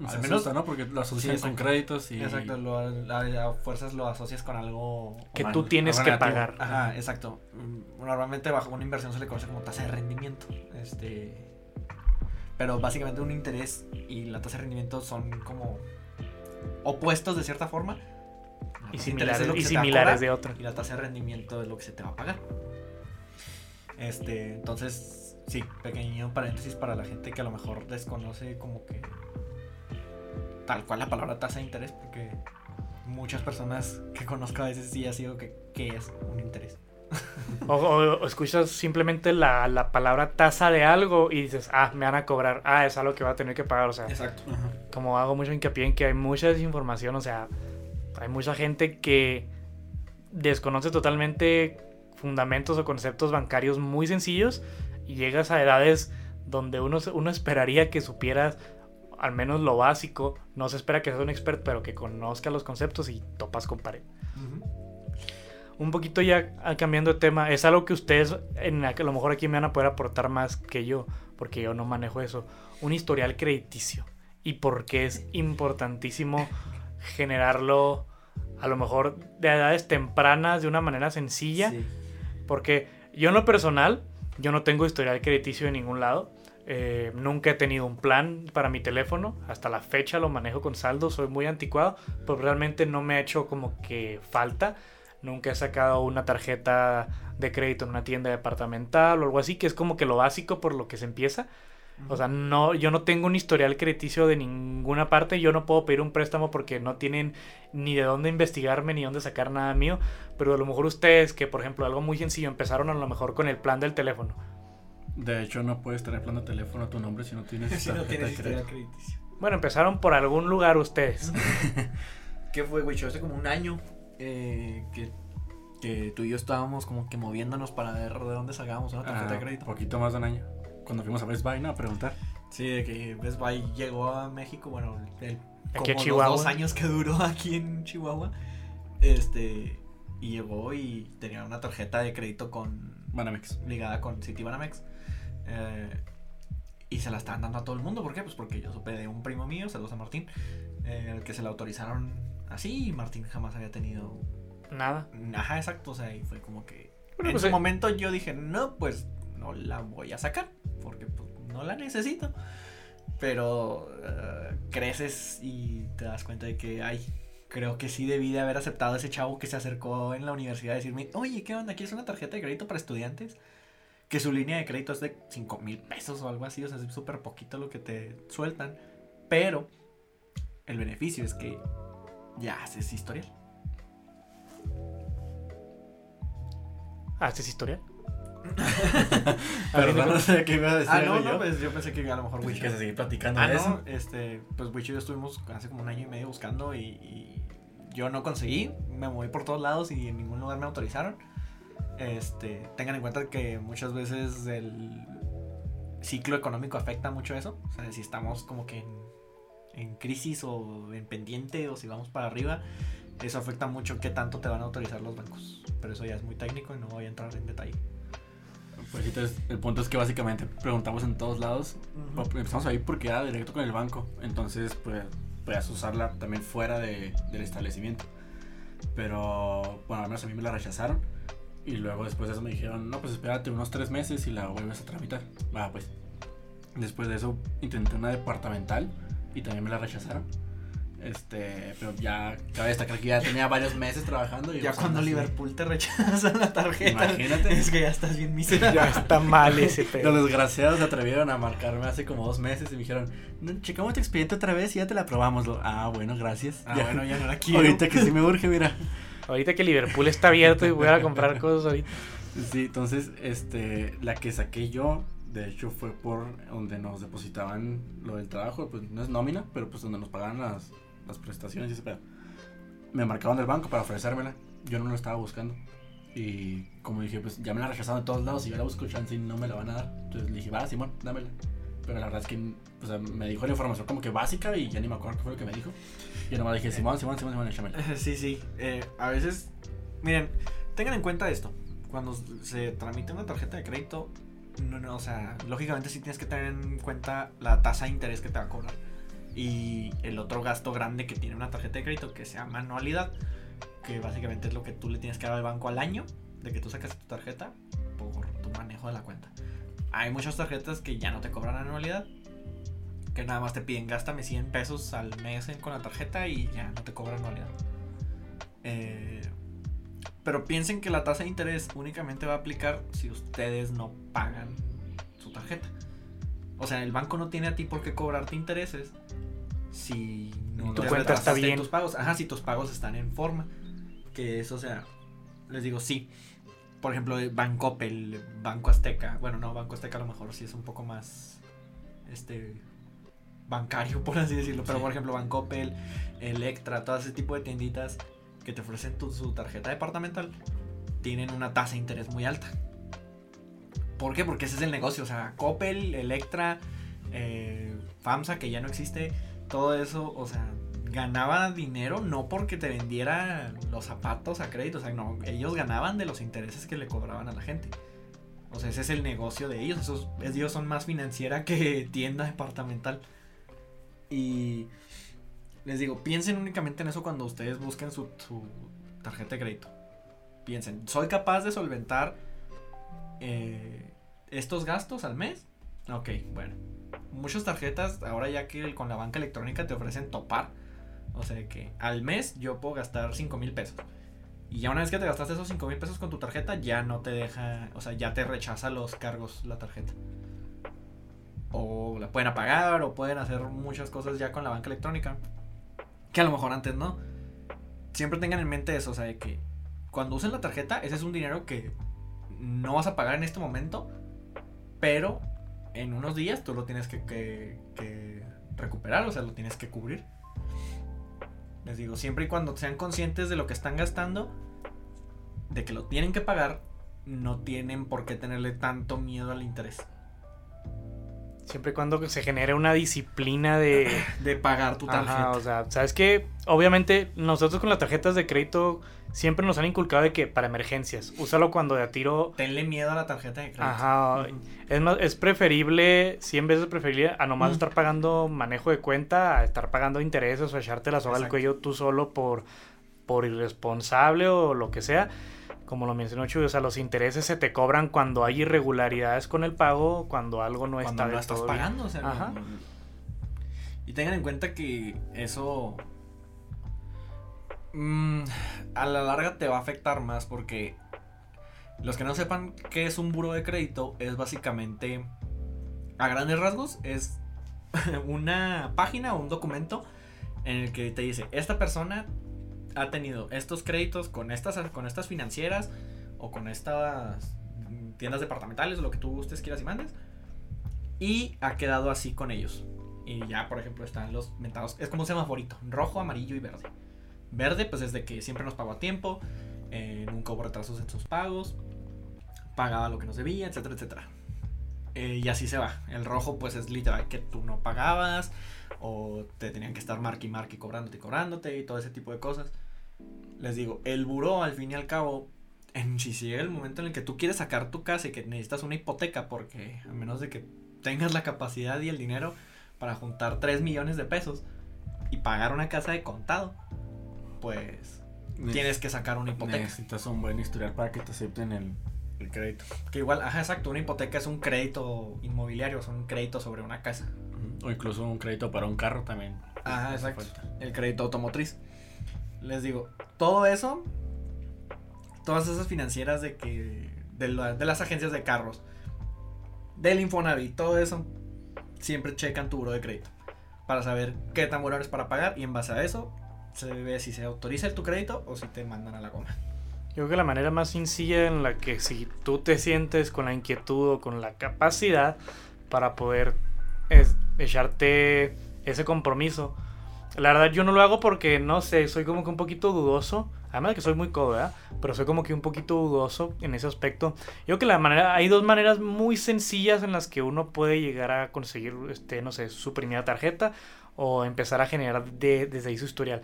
al menos- asusta, ¿no? Porque lo asocian Sí, con créditos y... exacto lo, a, a fuerzas lo asocias con algo Que Mal, tú tienes que pagar. Ajá, exacto. Mm, Normalmente bajo una inversión se le conoce como tasa de rendimiento. Este. Pero básicamente un interés y la tasa de rendimiento son como opuestos de cierta forma. Y similares, lo que y similares de otra. Y la tasa de rendimiento es lo que se te va a pagar. Este, entonces, sí, pequeño paréntesis para la gente que a lo mejor desconoce como que tal cual la palabra tasa de interés, porque muchas personas que conozco a veces sí ha sido que, que es un interés. O, o- o escuchas simplemente la, la palabra tasa de algo y dices, ah, me van a cobrar, ah, es algo que va a tener que pagar. O sea, Exacto. Ajá. como hago mucho hincapié en que hay mucha desinformación, o sea, hay mucha gente que desconoce totalmente fundamentos o conceptos bancarios muy sencillos y llegas a edades donde uno, uno esperaría que supieras al menos lo básico, no se espera que seas un experto, pero que conozcas los conceptos y topas con pared. Un poquito ya ah, cambiando de tema, es algo que ustedes en a lo mejor aquí me van a poder aportar más que yo, porque yo no manejo eso. Un historial crediticio y por qué es importantísimo generarlo a lo mejor de edades tempranas de una manera sencilla, Sí. porque yo en lo personal, yo no tengo historial crediticio de ningún lado. Eh, nunca he tenido un plan para mi teléfono. Hasta la fecha lo manejo con saldo. Soy muy anticuado. Pero realmente no me ha hecho como que falta. Nunca he sacado una tarjeta de crédito en una tienda departamental o algo así. Que es como que lo básico por lo que se empieza. O sea, no, yo no tengo un historial crediticio de ninguna parte. Yo no puedo pedir un préstamo porque no tienen ni de dónde investigarme ni dónde sacar nada mío. Pero a lo mejor ustedes, que por ejemplo, algo muy sencillo, empezaron a lo mejor con el plan del teléfono. De hecho, no puedes tener plan de teléfono a tu nombre si no tienes [LAUGHS] Si no tienes crédito. crediticio. Bueno, empezaron por algún lugar ustedes. [LAUGHS] ¿Qué fue, güey? Hace como un año eh, que, que tú y yo estábamos como que moviéndonos para ver de dónde sacábamos una tarjeta de Ah, crédito. poquito más de un año. Cuando fuimos a Best Buy, ¿no? A preguntar. Sí, de que Best Buy llegó a México, bueno, el, como Aquí a los Chihuahua. dos años que duró aquí en Chihuahua, este, y llegó y tenía una tarjeta de crédito con Banamex. ligada con Citibanamex. Eh, Y se la estaban dando a todo el mundo. ¿Por qué? Pues porque yo supe de un primo mío, saludos a Martín, eh, el que se la autorizaron así y Martín jamás había tenido Nada. Ajá, exacto. O sea, y fue como que. Bueno, en pues, su eh, momento yo dije, no, pues no la voy a sacar. Porque pues, no la necesito. Pero eh, creces y te das cuenta de que, ay, creo que sí debí de haber aceptado a ese chavo que se acercó en la universidad a decirme, oye, ¿qué onda? ¿Quieres una tarjeta de crédito para estudiantes? Que su línea de crédito es de 5 mil pesos o algo así. O sea, es súper poquito lo que te sueltan. Pero el beneficio es que ya haces historial. Ah, ¿este es historia? [LAUGHS] Perdón, no sé qué iba a decir. Ah, no, no, pues yo pensé que a lo mejor Pues Wicho. que se seguir platicando Ah, de no, eso. este, pues Wicho y yo estuvimos hace como un año y medio buscando y, y yo no conseguí, me moví por todos lados y en ningún lugar me autorizaron. Este, tengan en cuenta que muchas veces el ciclo económico afecta mucho eso, o sea, si estamos como que en, en crisis o en pendiente o si vamos para arriba, eso afecta mucho qué tanto te van a autorizar los bancos. Pero eso ya es muy técnico y no voy a entrar en detalle. Pues entonces, el punto es que básicamente preguntamos en todos lados. Ujú. Empezamos ahí porque era directo con el banco. Entonces, pues, podías usarla también fuera de- del establecimiento. Pero, bueno, al menos a mí me la rechazaron. Y luego después de eso me dijeron, no, pues espérate unos tres meses y la vuelves a tramitar. Va, pues. Después de eso intenté una departamental y también me la rechazaron. Este, pero ya cabe destacar que ya tenía varios meses trabajando. Y Ya pues, cuando Liverpool te rechaza la tarjeta, Imagínate. es que ya estás bien [LAUGHS] miserable. Ya está mal ese pedo. Los desgraciados se atrevieron a marcarme hace como dos meses y me dijeron, no, checamos tu expediente otra vez y ya te la aprobamos. Lo- Ah, bueno, gracias. Ah, Ya. bueno, ya no la [LAUGHS] quiero. Ahorita que sí me urge, mira. Ahorita que Liverpool está abierto y voy a comprar cosas ahorita. Sí, entonces, este, la que saqué yo, de hecho, fue por donde nos depositaban lo del trabajo, pues no es nómina, pero pues donde nos pagaban las, las prestaciones y ese pedo. Me marcaban del banco para ofrecérmela, yo no lo estaba buscando. Y como dije, pues ya me la rechazaron de todos lados y yo la busco chance y no me la van a dar. Entonces le dije, va, Simón, dámela. Pero la verdad es que o sea, me dijo la información como que básica y ya ni me acuerdo qué fue lo que me dijo. Yo nomás dije, Simón, Simón, Simón, Simón, échamela. [LAUGHS] Sí, sí. eh, a veces, miren, tengan en cuenta esto. Cuando se tramita una tarjeta de crédito, no, no, o sea, lógicamente sí tienes que tener en cuenta la tasa de interés que te va a cobrar. Y el otro gasto grande que tiene una tarjeta de crédito, que se llama anualidad, que básicamente es lo que tú le tienes que dar al banco al año de que tú sacas tu tarjeta por tu manejo de la cuenta. Hay muchas tarjetas que ya no te cobran anualidad, que nada más te piden gástame 100 pesos al mes con la tarjeta y ya no te cobran anualidad. Eh, pero piensen que la tasa de interés únicamente va a aplicar si ustedes no pagan su tarjeta. O sea, el banco no tiene a ti por qué cobrarte intereses si no Tu te cuenta está bien. tus pagos. Ajá, si tus pagos están en forma. Que eso, o sea, les digo, sí. Por ejemplo, el Bancoppel, Banco Azteca. Bueno, no, Banco Azteca a lo mejor sí es un poco más este bancario, por así decirlo. Pero Sí. por ejemplo, Bancoppel, Electra, todo ese tipo de tienditas que te ofrecen tu, su tarjeta departamental tienen una tasa de interés muy alta. ¿Por qué? Porque ese es el negocio. O sea, Coppel, Electra, eh, FAMSA, que ya no existe, todo eso, o sea, ganaba dinero no porque te vendiera los zapatos a crédito, o sea, no, ellos ganaban de los intereses que le cobraban a la gente. O sea, ese es el negocio de ellos. Esos, ellos son más financiera que tienda departamental. Y les digo, piensen únicamente en eso cuando ustedes busquen su, tarjeta de crédito. Piensen, ¿soy capaz de solventar eh, estos gastos al mes? Ok, bueno. Muchas tarjetas, ahora ya que con la banca electrónica te ofrecen topar. O sea que al mes yo puedo gastar 5 mil pesos. Y ya una vez que te gastaste esos 5 mil pesos con tu tarjeta, ya no te deja, o sea, ya te rechaza los cargos la tarjeta. La pueden apagar, o pueden hacer muchas cosas ya con la banca electrónica. Que a lo mejor antes no. Siempre tengan en mente eso, o sea, de que cuando usen la tarjeta, ese es un dinero que no vas a pagar en este momento, pero en unos días tú lo tienes que, que- que recuperar, o sea, lo tienes que cubrir. Les digo, siempre y cuando sean conscientes de lo que están gastando, de que lo tienen que pagar, no tienen por qué tenerle tanto miedo al interés. Siempre y cuando se genere una disciplina de... [LAUGHS] De pagar tu tarjeta. Ajá, o sea, sabes que obviamente nosotros con las tarjetas de crédito siempre nos han inculcado de que para emergencias, úsalo cuando de a tiro... Tenle miedo a la tarjeta de crédito. Ajá, es, más, es preferible, 100 veces preferible a nomás Mm. estar pagando manejo de cuenta, a estar pagando intereses o echarte la soga al cuello tú solo por, por irresponsable o lo que sea. Como lo mencionó Chuy, o sea, los intereses se te cobran cuando hay irregularidades con el pago, cuando algo no cuando está no del estás todo bien. pagando. O sea, Ajá. no- y tengan en cuenta que eso mm, a la larga te va a afectar más porque los que no sepan qué es un buro de crédito es básicamente a grandes rasgos es [LAUGHS] una página o un documento en el que te dice esta persona ha tenido estos créditos con estas con estas financieras o con estas tiendas departamentales o lo que tú gustes quieras y mandes y ha quedado así con ellos. Y ya, por ejemplo, están los mentados. Es como un semaforito: rojo, amarillo y verde. Verde, pues es de que siempre nos pagó a tiempo, eh, nunca hubo retrasos en sus pagos, pagaba lo que nos debía, etcétera, etcétera. Eh, y así se va. El rojo, pues es literal que tú no pagabas, o te tenían que estar marque y marque y cobrándote y cobrándote y todo ese tipo de cosas. Les digo, el buró, al fin y al cabo, en si llega el momento en el que tú quieres sacar tu casa y que necesitas una hipoteca, porque a menos de que tengas la capacidad y el dinero para juntar 3 millones de pesos y pagar una casa de contado, pues tienes que sacar una hipoteca. Necesitas un buen historial para que te acepten el, el crédito. Que igual, ajá, exacto, una hipoteca es un crédito inmobiliario, es un crédito sobre una casa. O incluso un crédito para un carro también. Ajá, exacto. El crédito automotriz. Les digo, todo eso, todas esas financieras de que, de, la- de las agencias de carros, del Infonavit, todo eso, siempre checan tu buro de crédito para saber qué tan bueno eres para pagar y en base a eso se ve si se autoriza tu crédito o si te mandan a la goma. Yo creo que la manera más sencilla en la que si tú te sientes con la inquietud o con la capacidad para poder echarte ese compromiso. La verdad yo no lo hago porque no sé, soy como que un poquito dudoso. Además de que soy muy codo, ¿verdad? Pero soy como que un poquito dudoso en ese aspecto. Yo creo que la manera, hay dos maneras muy sencillas en las que uno puede llegar a conseguir, este, no sé, su primera tarjeta o empezar a generar de- desde ahí su historial.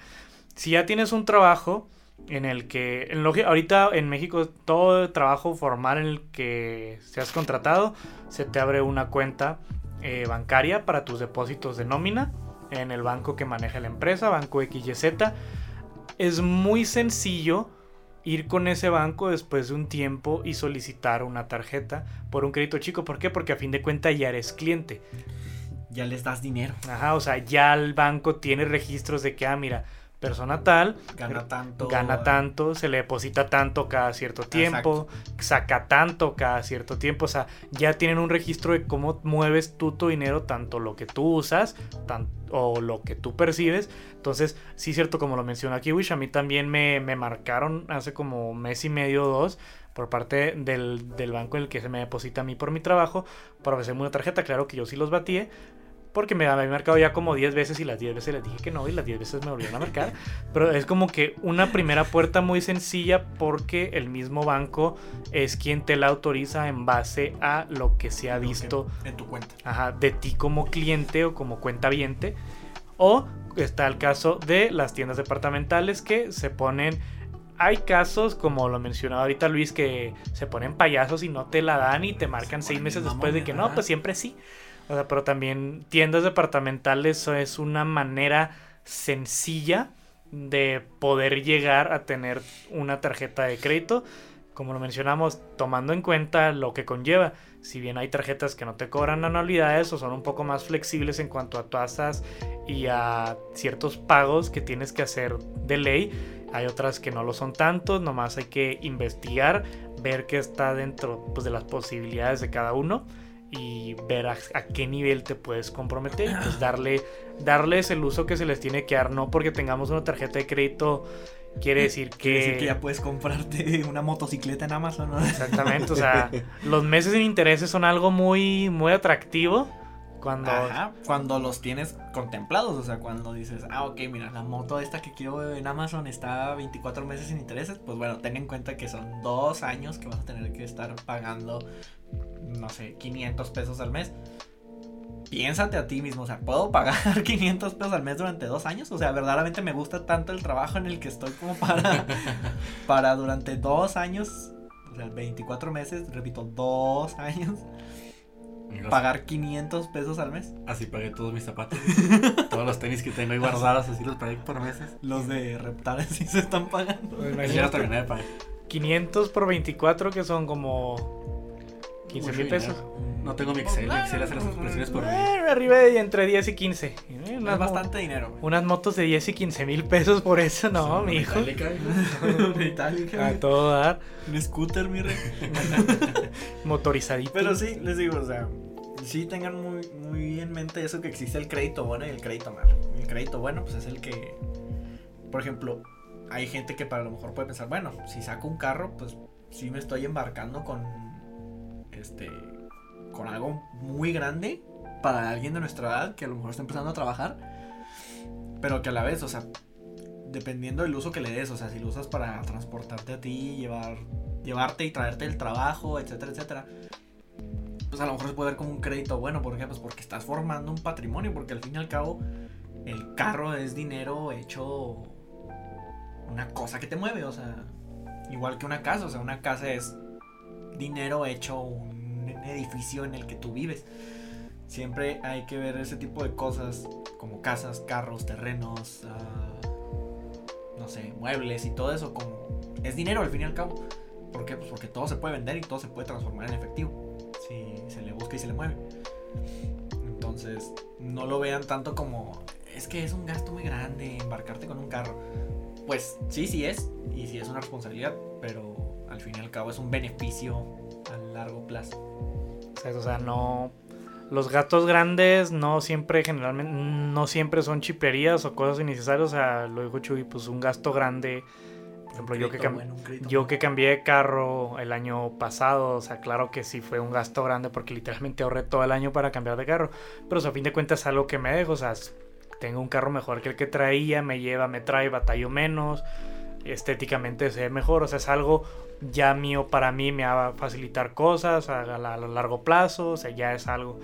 Si ya tienes un trabajo, en el que en lo que- ahorita en México todo el trabajo formal en el que seas contratado se te abre una cuenta eh, bancaria para tus depósitos de nómina en el banco que maneja la empresa, Banco XYZ. Es muy sencillo ir con ese banco después de un tiempo y solicitar una tarjeta por un crédito chico. ¿Por qué? Porque a fin de cuentas ya eres cliente. Ya les das dinero, Ajá, o sea, ya el banco tiene registros de que, ah, mira, persona tal gana tanto. gana tanto, se le deposita tanto cada cierto tiempo, saca tanto cada cierto tiempo, o sea, ya tienen un registro de cómo mueves tú tu dinero, tanto lo que tú usas tan- o lo que tú percibes. Entonces, sí es cierto, como lo menciona aquí Wish, a mí también me, me marcaron hace como mes y medio o dos por parte del, del banco en el que se me deposita a mí por mi trabajo, para ofrecerme una tarjeta, claro que yo sí los batí. Porque me había marcado ya como 10 veces y las 10 veces les dije que no y las 10 veces me volvieron a marcar. [LAUGHS] Pero es como que una primera puerta muy sencilla porque el mismo banco es quien te la autoriza en base a lo que se ha visto en tu cuenta. ajá, de ti como cliente o como cuenta O está el caso de las tiendas departamentales que se ponen... Hay casos, como lo mencionaba ahorita Luis, que se ponen payasos y no te la dan y te marcan seis meses después de que no, pues siempre sí. O sea, pero también tiendas departamentales es una manera sencilla de poder llegar a tener una tarjeta de crédito. Como lo mencionamos, tomando en cuenta lo que conlleva. Si bien hay tarjetas que no te cobran anualidades o son un poco más flexibles en cuanto a tasas y a ciertos pagos que tienes que hacer de ley, hay otras que no lo son tanto, nomás hay que investigar, ver qué está dentro pues, de las posibilidades de cada uno y ver a, a qué nivel te puedes comprometer y pues darle, darles el uso que se les tiene que dar, no porque tengamos una tarjeta de crédito quiere decir que... Quiere decir que ya puedes comprarte [LAUGHS] una motocicleta en Amazon, ¿no? Exactamente, o sea, [LAUGHS] los meses sin intereses son algo muy, muy atractivo cuando... Ajá, cuando los tienes contemplados, o sea, cuando dices, ah, ok, mira, la moto esta que quiero en Amazon está 24 meses sin intereses, pues bueno, ten en cuenta que son dos años que vas a tener que estar pagando, no sé, 500 pesos al mes. piénsate a ti mismo, o sea, ¿puedo [LAUGHS] pagar 500 pesos al mes durante dos años? O sea, verdaderamente me gusta tanto el trabajo en el que estoy como para, [LAUGHS] para durante dos años, o sea, 24 meses, repito, dos años, pagar 500 pesos al mes. Así pagué todos mis zapatos. [LAUGHS] todos los tenis que tengo ahí guardados, así los pagué por meses. Los de reptales sí se están pagando. Pues ya terminé de pagar. 500 por 24 que son como 15 mil pesos. No tengo mi Excel, mi Excel hace las expresiones por mí. Eh, arriba de entre 10 y 15. Eh, Es bastante dinero, güey. unas motos de 10 y 15 mil pesos por eso, no, mi hijo. metálica, A todo dar, Un scooter, mi rey. [LAUGHS] motorizadito. Pero sí, les digo, o sea, sí tengan muy, muy en mente eso que existe el crédito bueno y el crédito malo. El crédito bueno, pues es el que, por ejemplo, hay gente que para lo mejor puede pensar, bueno, si saco un carro, pues sí me estoy embarcando con, este, con algo muy grande para alguien de nuestra edad que a lo mejor está empezando a trabajar, pero que a la vez, o sea, dependiendo del uso que le des, o sea, si lo usas para transportarte a ti, llevar, llevarte y traerte el trabajo, etcétera, etcétera, pues a lo mejor se puede ver como un crédito bueno, ¿por? Pues porque estás formando un patrimonio, porque al fin y al cabo el carro es dinero hecho una cosa que te mueve, o sea, igual que una casa, o sea, una casa es dinero hecho un edificio en el que tú vives. Siempre hay que ver ese tipo de cosas como casas, carros, terrenos, ah, no sé, muebles y todo eso como es dinero al fin y al cabo. ¿Por qué? Pues porque todo se puede vender y todo se puede transformar en efectivo si se le busca y se le mueve. Entonces, no lo vean tanto como es que es un gasto muy grande embarcarte con un carro. Pues sí, sí es, y sí es una responsabilidad, pero al fin y al cabo es un beneficio a largo plazo. O sea, no. Los gatos grandes no siempre, generalmente, no siempre son chiperías o cosas innecesarias. O sea, lo dijo Chuy, pues un gasto grande. Por ejemplo, yo que, bueno, yo que cambié de carro el año pasado, o sea, claro que sí fue un gasto grande porque literalmente ahorré todo el año para cambiar de carro. Pero o sea, a fin de cuentas es algo que me dejo, o sea, tengo un carro mejor que el que traía, me lleva, me trae, batallo menos, estéticamente se ve mejor, o sea, es algo ya mío para mí, me va a facilitar cosas a, a a largo plazo, o sea, ya es algo.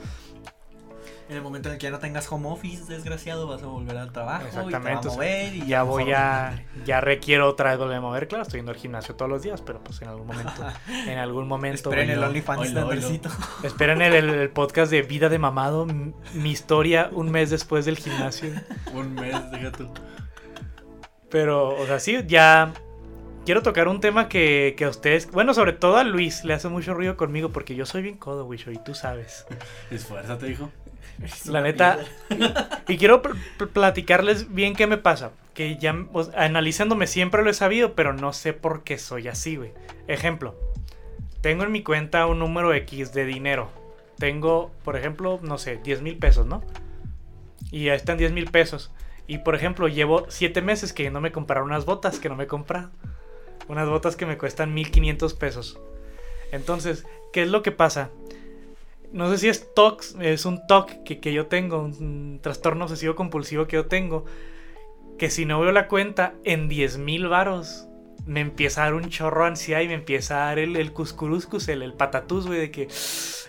En el momento en el que ya no tengas home office, desgraciado, vas a volver al trabajo Exactamente, y o te va a sea, mover y Ya voy a, ya requiero otra vez volver a mover, claro, estoy yendo al gimnasio todos los días, pero pues en algún momento, [LAUGHS] en algún momento. Esperen el OnlyFans de. Andresito. Esperen el, el- el podcast de Vida de Mamado, mi historia un mes después del gimnasio. Un mes, deja tú. Pero, o sea, sí, ya quiero tocar un tema que, que a ustedes, bueno, sobre todo a Luis, le hace mucho ruido conmigo porque yo soy bien codo, Wisho, y tú sabes. Esfuérzate, hijo. La neta, y quiero pl- pl- platicarles bien qué me pasa. Que ya, analizándome siempre lo he sabido, pero no sé por qué soy así, güey. Ejemplo, tengo en mi cuenta un número X de dinero. Tengo, por ejemplo, no sé, 10 mil pesos, ¿no? Y ya están 10 mil pesos. Y por ejemplo, llevo 7 meses que no me unas botas que no me he comprado. Unas botas que me cuestan 1500 pesos. Entonces, ¿qué es lo que pasa? No sé si es TOC, es un TOC que, que yo tengo, un trastorno obsesivo compulsivo que yo tengo. Que si no veo la cuenta en 10 mil varos, me empieza a dar un chorro ansiedad y me empieza a dar el, el cuscuruscus, el, el patatús, güey, de que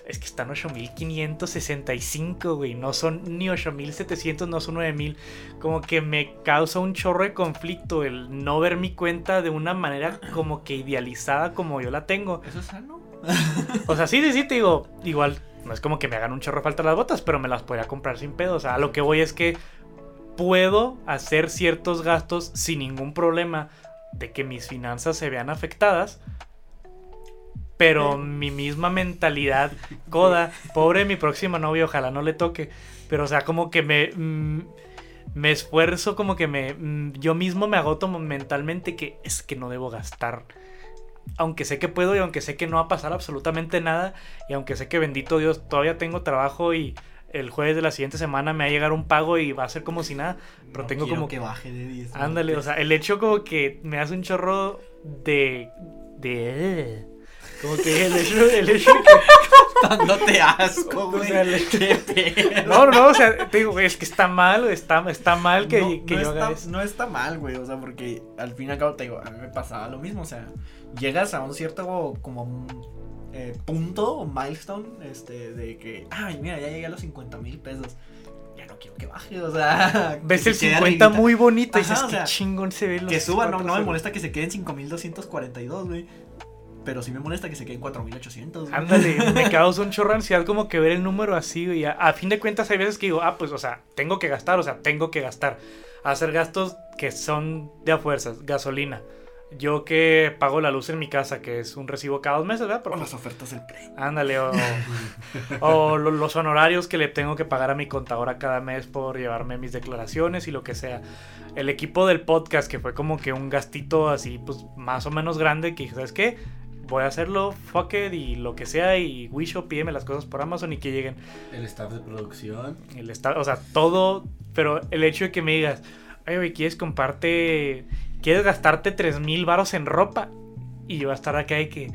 es que están 8565, güey, no son ni 8700, no son 9000. Como que me causa un chorro de conflicto el no ver mi cuenta de una manera como que idealizada como yo la tengo. ¿Eso es sano? [LAUGHS] O sea, sí, sí, sí, te digo, igual, no es como que me hagan un chorro de falta las botas, pero me las podría comprar sin pedo. O sea, a lo que voy es que puedo hacer ciertos gastos sin ningún problema de que mis finanzas se vean afectadas. Pero mi misma mentalidad, coda, pobre mi próxima novia, ojalá no le toque. Pero, o sea, como que me, mm, me esfuerzo, como que me, mm, yo mismo me agoto mentalmente que es que no debo gastar aunque sé que puedo y aunque sé que no va a pasar absolutamente nada y aunque sé que bendito Dios todavía tengo trabajo y el jueves de la siguiente semana me va a llegar un pago y va a ser como si nada, pero No tengo como que baje de 10. ándale, o sea, el hecho como que me hace un chorro de de como que el hecho el hecho que- [LAUGHS] dándote asco, O güey. sea, Qué no, no, o sea, te digo, es que está mal, está está mal que, no, que no yo haga está, eso. no está mal, güey. O sea, porque al fin y al cabo te digo, a mí me pasaba lo mismo. O sea, llegas a un cierto como eh, punto o milestone este, de que, ay, mira, ya llegué a los 50 mil pesos. Ya no quiero que baje, o sea. [LAUGHS] Ves el se quede 50 arribita. muy bonito y dices, o qué chingón se ve los Que suba, no, no me ceros". molesta que se quede en 5242, güey. Pero sí me molesta que se quede en 4800. güey. Ándale, [LAUGHS] me causa un chorro de ansiedad como que ver el número así, güey. A, a fin de cuentas hay veces que digo, ah, pues, o sea, tengo que gastar, o sea, tengo que gastar. Hacer gastos que son de a fuerzas, gasolina. Yo que pago la luz en mi casa, que es un recibo cada dos meses, ¿verdad? Por las ofertas del Play. Ándale, o, [LAUGHS] o lo- los honorarios que le tengo que pagar a mi contadora cada mes por llevarme mis declaraciones y lo que sea. El equipo del podcast, que fue como que un gastito así, pues más o menos grande, que dije, ¿sabes qué? Voy a hacerlo, fuck it, y lo que sea, y Wisho, pídeme las cosas por Amazon y que lleguen. El staff de producción. El esta- o sea, todo, pero el hecho de que me digas, oye, güey, ¿quieres comprarte, quieres gastarte 3 mil varos en ropa? Y yo voy a estar acá de que...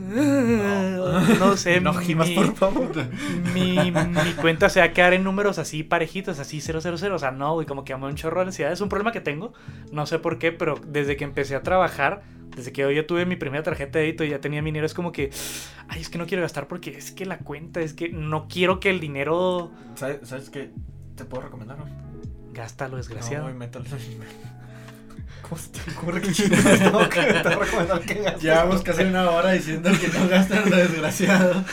No, sé, No gimas, por favor. mi, mi cuenta se va a quedar en números así parejitos, así 000. O sea, no, güey, como que amo un chorro de ansiedad. Es un problema que tengo. No sé por qué, pero desde que empecé a trabajar, desde que yo ya tuve mi primera tarjeta de débito y ya tenía mi dinero, es como que, ay, es que no quiero gastar porque es que la cuenta, es que no quiero que el dinero. ¿Sabes, ¿Sabes qué? ¿Te puedo recomendar? Gástalo, No, desgraciado. güey, mételo. ¿Cómo se te [LAUGHS] ocurre que chingados tengo que te recomendar que gastes? Llevamos casi una hora diciendo que no gastan lo desgraciado.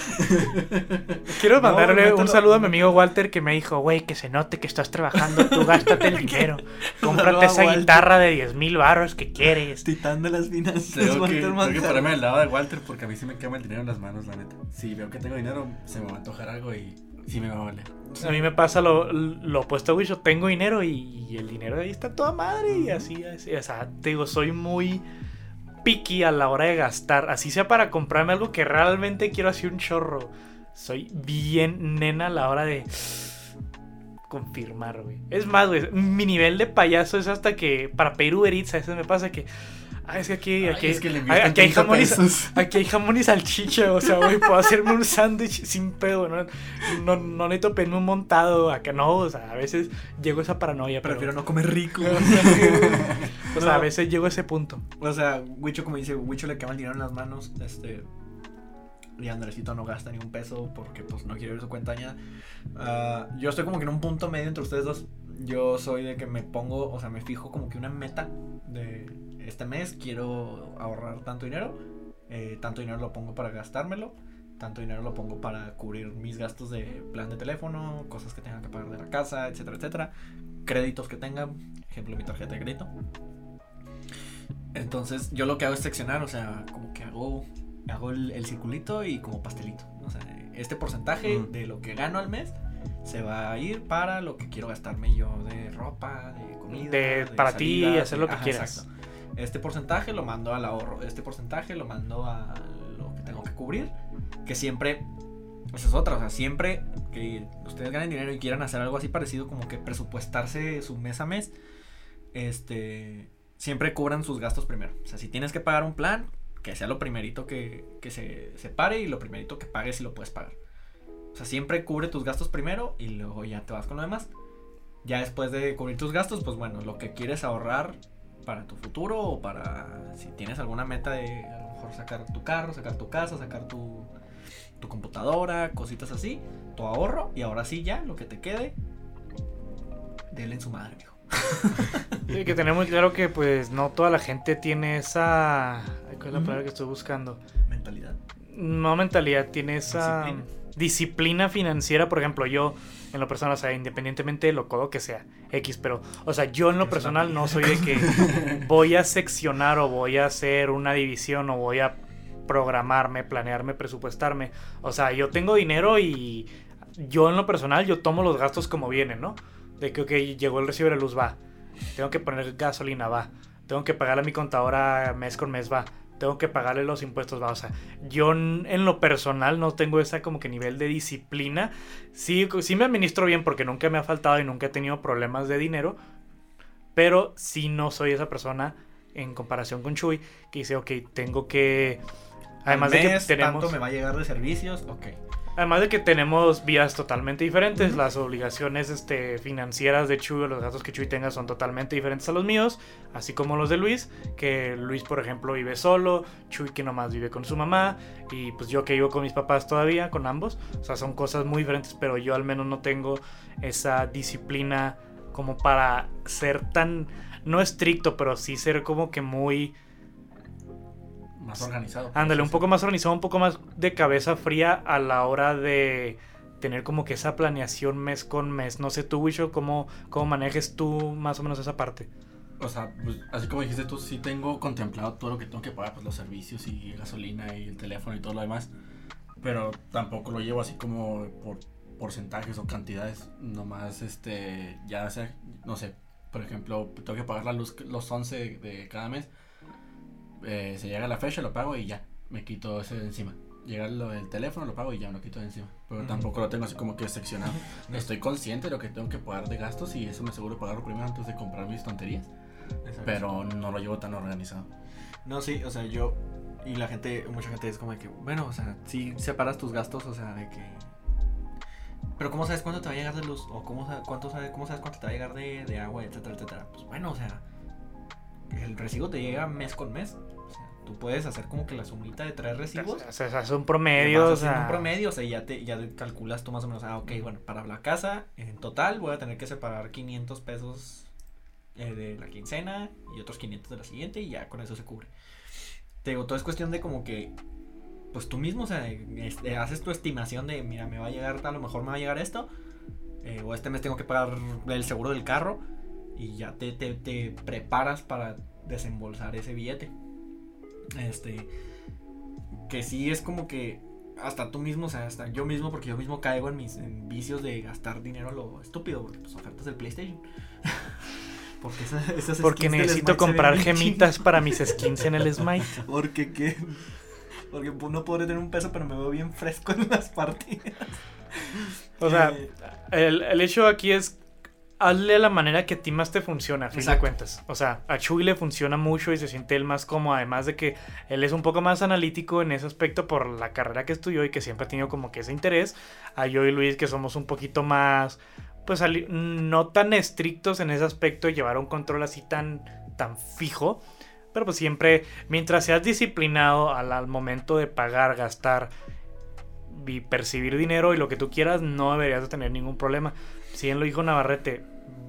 [LAUGHS] Quiero No, mandarle un saludo a mi amigo Walter que me dijo, güey, que se note que estás trabajando, tú [LAUGHS] gástate el dinero. Cómprate esa Walter. guitarra de 10 mil baros que quieres. Titán de las finanzas. Tengo que, Walter tengo que ponerme del lado de Walter porque a mí sí me quema el dinero en las manos, la neta. Si veo que tengo dinero, se me va a antojar algo y sí me va a valer. A mí me pasa lo, lo opuesto a Wisho. Tengo dinero y, y el dinero de ahí está toda madre. Y así, así. O sea, te digo, soy muy picky a la hora de gastar. Así sea para comprarme algo que realmente quiero hacer un chorro. Soy bien nena a la hora de confirmar, güey. Es más, güey, mi nivel de payaso es hasta que para pedir Uber Eats a veces me pasa que... Ah, es que aquí, Ay, aquí, es que le ay, invierten aquí hay 30 jamón y. Aquí hay jamón y salchicha, o sea, güey, puedo hacerme un sándwich sin pedo, ¿no? No, no necesito pedirme un montado, acá no, o sea, a veces llego a esa paranoia, pero... Prefiero no comer rico. [LAUGHS] o sea, a veces llego a ese punto. O sea, Wicho, como dice, Wicho le quema el dinero en las manos. Este. Y Andresito no gasta ni un peso porque pues no quiere ver su cuenta. Ah, yo estoy como que en un punto medio entre ustedes dos. Yo soy de que me pongo, o sea, me fijo como que una meta de este mes quiero ahorrar tanto dinero. eh, tanto dinero lo pongo para gastármelo. Tanto dinero lo pongo para cubrir mis gastos de plan de teléfono, cosas que tenga que pagar de la casa, etcétera, etcétera. Créditos que tenga, ejemplo mi tarjeta de crédito. Entonces, yo lo que hago es seccionar, o sea, como que hago, hago el, el circulito y como pastelito. O sea, este porcentaje Mm. de lo que gano al mes se va a ir para lo que quiero gastarme yo de ropa, de comida. De- para ti, salidas, hacer lo que ajá, quieras. exacto. Este porcentaje lo mando al ahorro, este porcentaje lo mando a lo que tengo que cubrir, que siempre, esa es otra, o sea, siempre que ustedes ganen dinero y quieran hacer algo así parecido, como que presupuestarse su mes a mes, este, siempre cubran sus gastos primero. O sea, si tienes que pagar un plan, que sea lo primerito que, que se separe y lo primerito que pagues si lo puedes pagar. O sea, siempre cubre tus gastos primero y luego ya te vas con lo demás. Ya después de cubrir tus gastos, pues bueno, lo que quieres ahorrar para tu futuro o para si tienes alguna meta de a lo mejor sacar tu carro, sacar tu casa, sacar tu, tu computadora, cositas así, tu ahorro y ahora sí ya, lo que te quede, denle en su madre, mijo. [LAUGHS] Hay que tener muy claro que pues no toda la gente tiene esa... ¿Cuál es la palabra que estoy buscando? Mentalidad. No mentalidad, tiene esa Disciplina. disciplina. financiera. Por ejemplo, yo en lo personal, o sea, independientemente de lo codo que sea, X, pero, o sea, yo en lo personal no soy de que [LAUGHS] voy a seccionar o voy a hacer una división o voy a programarme, planearme, presupuestarme. O sea, yo tengo dinero y yo en lo personal, yo tomo los gastos como vienen, ¿no? De que, ok, llegó el recibo de luz, va. Tengo que poner gasolina, va. Tengo que pagarle a mi contadora mes con mes, va. Tengo que pagarle los impuestos, va. O sea, yo en lo personal no tengo esa como que nivel de disciplina. Sí, sí me administro bien porque nunca me ha faltado y nunca he tenido problemas de dinero. Pero sí no soy esa persona en comparación con Chuy que dice, ok, tengo que... Además Al de que mes, tenemos... tanto me va a llegar de servicios, ok. Además de que tenemos vidas totalmente diferentes, las obligaciones este, financieras de Chuy o los gastos que Chuy tenga son totalmente diferentes a los míos, así como los de Luis, que Luis por ejemplo vive solo, Chuy que nomás vive con su mamá, y pues yo que vivo con mis papás todavía, con ambos, o sea, son cosas muy diferentes, pero yo al menos no tengo esa disciplina como para ser tan, no estricto, pero sí ser como que muy más organizado. Ándale, un poco más organizado, un poco más de cabeza fría a la hora de tener como que esa planeación mes con mes. No sé tú, Wisho, ¿cómo, cómo manejes tú más o menos esa parte? O sea, pues, así como dijiste tú, sí tengo contemplado todo lo que tengo que pagar, pues los servicios y gasolina y el teléfono y todo lo demás. Pero tampoco lo llevo así como por porcentajes o cantidades. Nomás, este, ya sea, no sé, por ejemplo, tengo que pagar la luz los 11 de cada mes eh, se llega la fecha, lo pago y ya, me quito ese de encima. Llega el teléfono, lo pago y ya me lo quito de encima. Pero tampoco lo tengo así como que seccionado. [LAUGHS] Estoy consciente de lo que tengo que pagar de gastos y eso me aseguro pagarlo primero antes de comprar mis tonterías. Pero no lo llevo tan organizado. No, sí, o sea, yo y la gente, mucha gente es como que, bueno, o sea, si separas tus gastos, o sea, de que... Pero ¿cómo sabes cuánto te va a llegar de luz? ¿O cómo, cuánto sabes, cómo sabes cuánto te va a llegar de, de agua, etcétera, etcétera? Pues bueno, o sea, el recibo te llega mes con mes. Tú puedes hacer como que la sumita de tres recibos. O sea, es un promedio. O sea, un promedio, o sea, ya, te, ya calculas tú más o menos, ah, ok, bueno, para la casa, en total voy a tener que separar 500 pesos eh, de la quincena y otros 500 de la siguiente y ya con eso se cubre. Te digo, todo es cuestión de como que, pues tú mismo, o sea, este, haces tu estimación de, mira, me va a llegar, a lo mejor me va a llegar esto, eh, o este mes tengo que pagar el seguro del carro y ya te, te, te preparas para desembolsar ese billete. Este. Que sí es como que. Hasta tú mismo, o sea, hasta yo mismo, porque yo mismo caigo en mis vicios de gastar dinero a lo estúpido, porque pues ofertas del PlayStation. [LAUGHS] porque esas, Porque necesito comprar gemitas para mis [LAUGHS] skins en el Smite. porque qué. Porque no podré tener un peso, pero me veo bien fresco en las partidas. O sea, eh, el, el hecho aquí es hazle la manera que a ti más te funciona, a fin de cuentas. O sea, a Chuy le funciona mucho y se siente él más cómodo, además de que él es un poco más analítico en ese aspecto por la carrera que estudió y que siempre ha tenido como que ese interés. A yo y Luis que somos un poquito más, pues no tan estrictos en ese aspecto y llevar un control así tan, tan fijo. Pero pues siempre, mientras seas disciplinado al, al momento de pagar, gastar y percibir dinero y lo que tú quieras, no deberías de tener ningún problema. Si bien lo dijo Navarrete,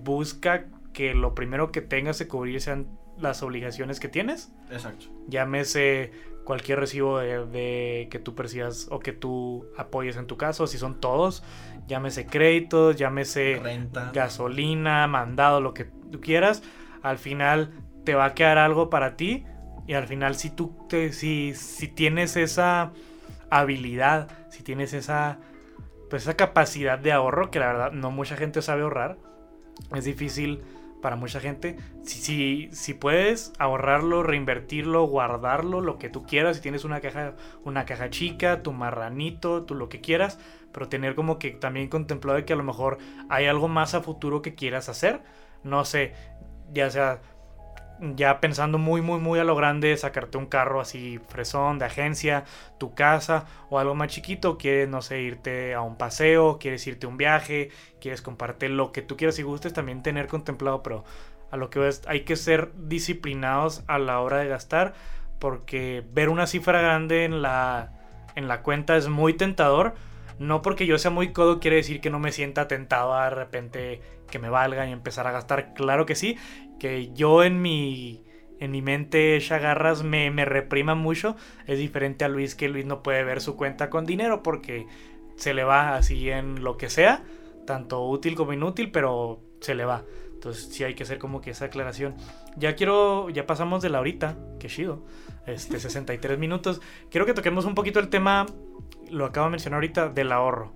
busca que lo primero que tengas que cubrir sean las obligaciones que tienes. Exacto. Llámese cualquier recibo de, que tú percibas o que tú apoyes en tu caso, si son todos, llámese créditos, llámese Renta. gasolina, mandado, lo que tú quieras, al final te va a quedar algo para ti y al final si tú te, si, si tienes esa habilidad, si tienes esa pues esa capacidad de ahorro que la verdad no mucha gente sabe ahorrar, es difícil para mucha gente. Si, si, puedes ahorrarlo, reinvertirlo, guardarlo, lo que tú quieras, si tienes una caja, una caja chica, tu marranito, tú lo que quieras, pero tener como que también contemplado que a lo mejor hay algo más a futuro que quieras hacer. No sé, ya sea ya pensando muy, muy, muy a lo grande, sacarte un carro así fresón de agencia, tu casa o algo más chiquito, quieres, no sé, irte a un paseo, quieres irte a un viaje, quieres compartir lo que tú quieras y gustes, también tener contemplado, pero a lo que ves, hay que ser disciplinados a la hora de gastar, porque ver una cifra grande en la, en la cuenta es muy tentador. No porque yo sea muy codo quiere decir que no me sienta tentado a de repente que me valga y empezar a gastar. Claro que sí, que yo en mi, en mi mente chagarras me, me reprima mucho. Es diferente a Luis que Luis no puede ver su cuenta con dinero porque se le va así en lo que sea, tanto útil como inútil, pero se le va. Entonces sí hay que hacer como que esa aclaración. Ya quiero, ya pasamos de la horita, que chido, este [LAUGHS] 63 minutos. Quiero que toquemos un poquito el tema, lo acabo de mencionar ahorita, del ahorro.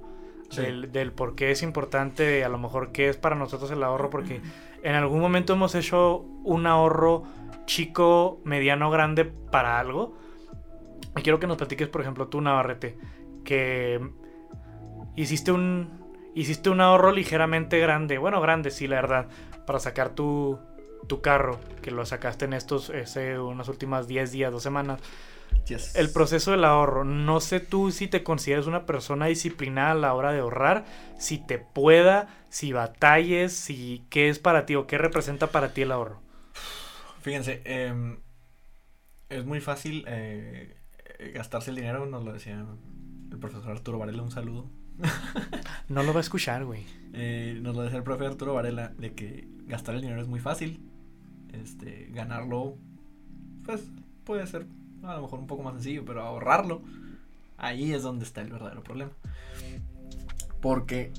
Del, del, por qué es importante, a lo mejor qué es para nosotros el ahorro, porque [LAUGHS] en algún momento hemos hecho un ahorro chico, mediano, grande para algo. Y quiero que nos platiques, por ejemplo, tú, Navarrete, que hiciste un, hiciste un ahorro ligeramente grande, bueno, grande, sí, la verdad, para sacar tu, tu carro, que lo sacaste en estos, ese, unas últimas 10 días, dos semanas. Yes. El proceso del ahorro. No sé tú si te consideras una persona disciplinada a la hora de ahorrar, si te pueda, si batalles, si qué es para ti o qué representa para ti el ahorro. Fíjense, em, es muy fácil eh, gastarse el dinero, nos lo decía el profesor Arturo Varela, un saludo. [LAUGHS] No lo va a escuchar, güey. Eh, nos lo decía el profe Arturo Varela, de que gastar el dinero es muy fácil. Este, ganarlo, pues puede ser a lo mejor un poco más sencillo, pero ahorrarlo, ahí es donde está el verdadero problema. Porque,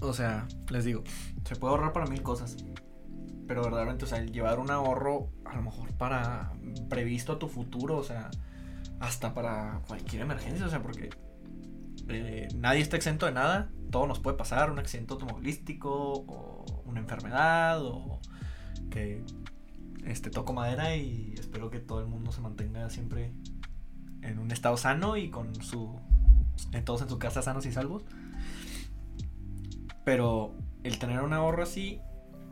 o sea, les digo, se puede ahorrar para mil cosas. Pero verdaderamente, o sea, el llevar un ahorro a lo mejor para previsto a tu futuro, o sea, hasta para cualquier emergencia, o sea, porque eh, nadie está exento de nada, todo nos puede pasar, un accidente automovilístico o una enfermedad o que este toco madera y espero que todo el mundo se mantenga siempre en un estado sano y con su en todos en su casa sanos y salvos. Pero el tener un ahorro así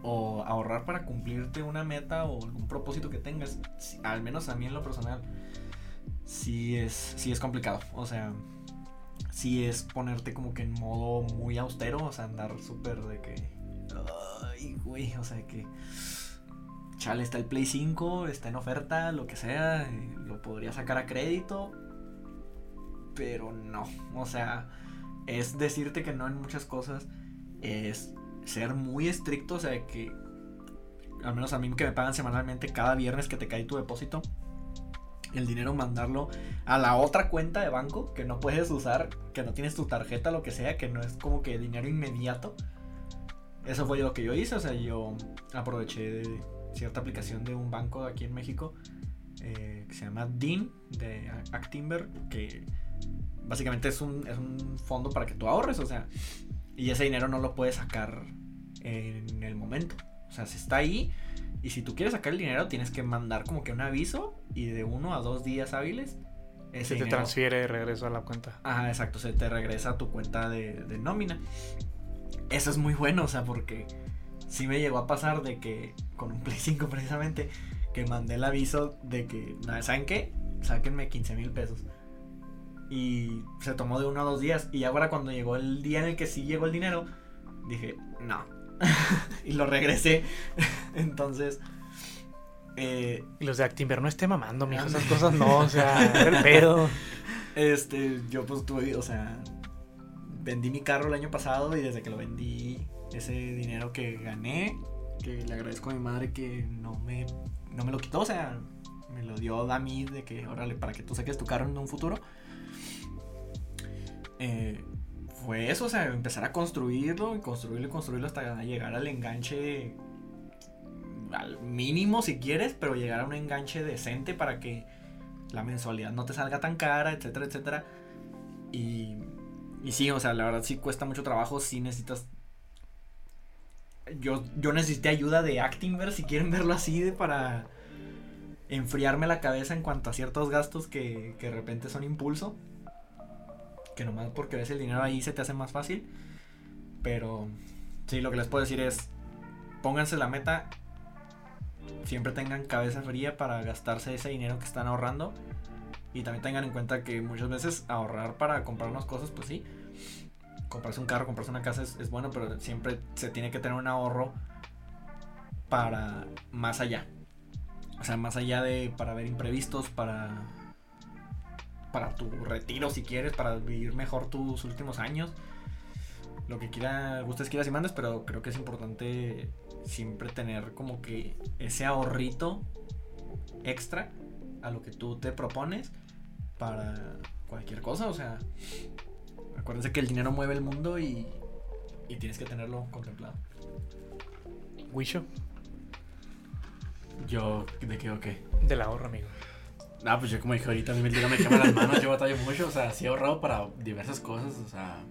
o ahorrar para cumplirte una meta o algún propósito que tengas, al menos a mí en lo personal, sí es, sí es complicado. O sea, sí es ponerte como que en modo muy austero, o sea, andar súper de que... Ay, güey, o sea, que... Chale, está el Play 5, está en oferta, lo que sea, lo podría sacar a crédito, pero no, o sea, es decirte que no en muchas cosas, es ser muy estricto, o sea, que al menos a mí que me pagan semanalmente cada viernes que te cae tu depósito, el dinero mandarlo a la otra cuenta de banco que no puedes usar, que no tienes tu tarjeta, lo que sea, que no es como que dinero inmediato. Eso fue lo que yo hice, o sea, yo aproveché de cierta aplicación de un banco aquí en México eh, que se llama DIN de Actimber, que básicamente es un, es un fondo para que tú ahorres, o sea, y ese dinero no lo puedes sacar en el momento. O sea, si está ahí y si tú quieres sacar el dinero tienes que mandar como que un aviso y de uno a dos días hábiles ese Se te dinero- transfiere de regreso a la cuenta. Ajá, exacto, se te regresa a tu cuenta de, de nómina. Eso es muy bueno, o sea, porque sí me llegó a pasar de que con un Play 5 precisamente, que mandé el aviso de que, "Nah, ¿saben qué? Sáquenme 15 mil pesos. Y se tomó de uno a dos días. Y ahora cuando llegó el día en el que sí llegó el dinero, dije, no. [LAUGHS] y lo regresé. [LAUGHS] Entonces, eh, Y los de Actimber no esté mamando, mijo. Esas cosas no, o sea, [LAUGHS] el pedo. Este, yo pues tuve, o sea, vendí mi carro el año pasado y desde que lo vendí, ese dinero que gané, que le agradezco a mi madre que no me, no me lo quitó, o sea, me lo dio a mí de que, órale, para que tú saques tu carro en un futuro. Eh, fue eso, o sea, empezar a construirlo y construirlo y construirlo hasta llegar al enganche al mínimo si quieres, pero llegar a un enganche decente para que la mensualidad no te salga tan cara, etcétera, etcétera. Y, y sí, o sea, la verdad sí cuesta mucho trabajo, sí necesitas... Yo, yo necesité ayuda de Actinver, si quieren verlo así, de para enfriarme la cabeza en cuanto a ciertos gastos que, que de repente son impulso. Que nomás porque ves el dinero ahí se te hace más fácil. Pero sí, lo que les puedo decir es, pónganse la meta, siempre tengan cabeza fría para gastarse ese dinero que están ahorrando. Y también tengan en cuenta que muchas veces ahorrar para comprar unas cosas, pues sí. Comprarse un carro, comprarse una casa es, es bueno, pero siempre se tiene que tener un ahorro para más allá. O sea, más allá de para ver imprevistos, para para tu retiro si quieres, para vivir mejor tus últimos años. Lo que quiera, gustes, quieras y mandes, pero creo que es importante siempre tener como que ese ahorrito extra a lo que tú te propones para cualquier cosa. O sea, acuérdense que el dinero mueve el mundo y, y tienes que tenerlo contemplado. Wisho, Yo, ¿de qué o qué? del ahorro, amigo. Ah, pues yo como dije ahorita, a mí el dinero me quema las manos, yo batallo mucho, o sea, sí he ahorrado para diversas cosas, o sea,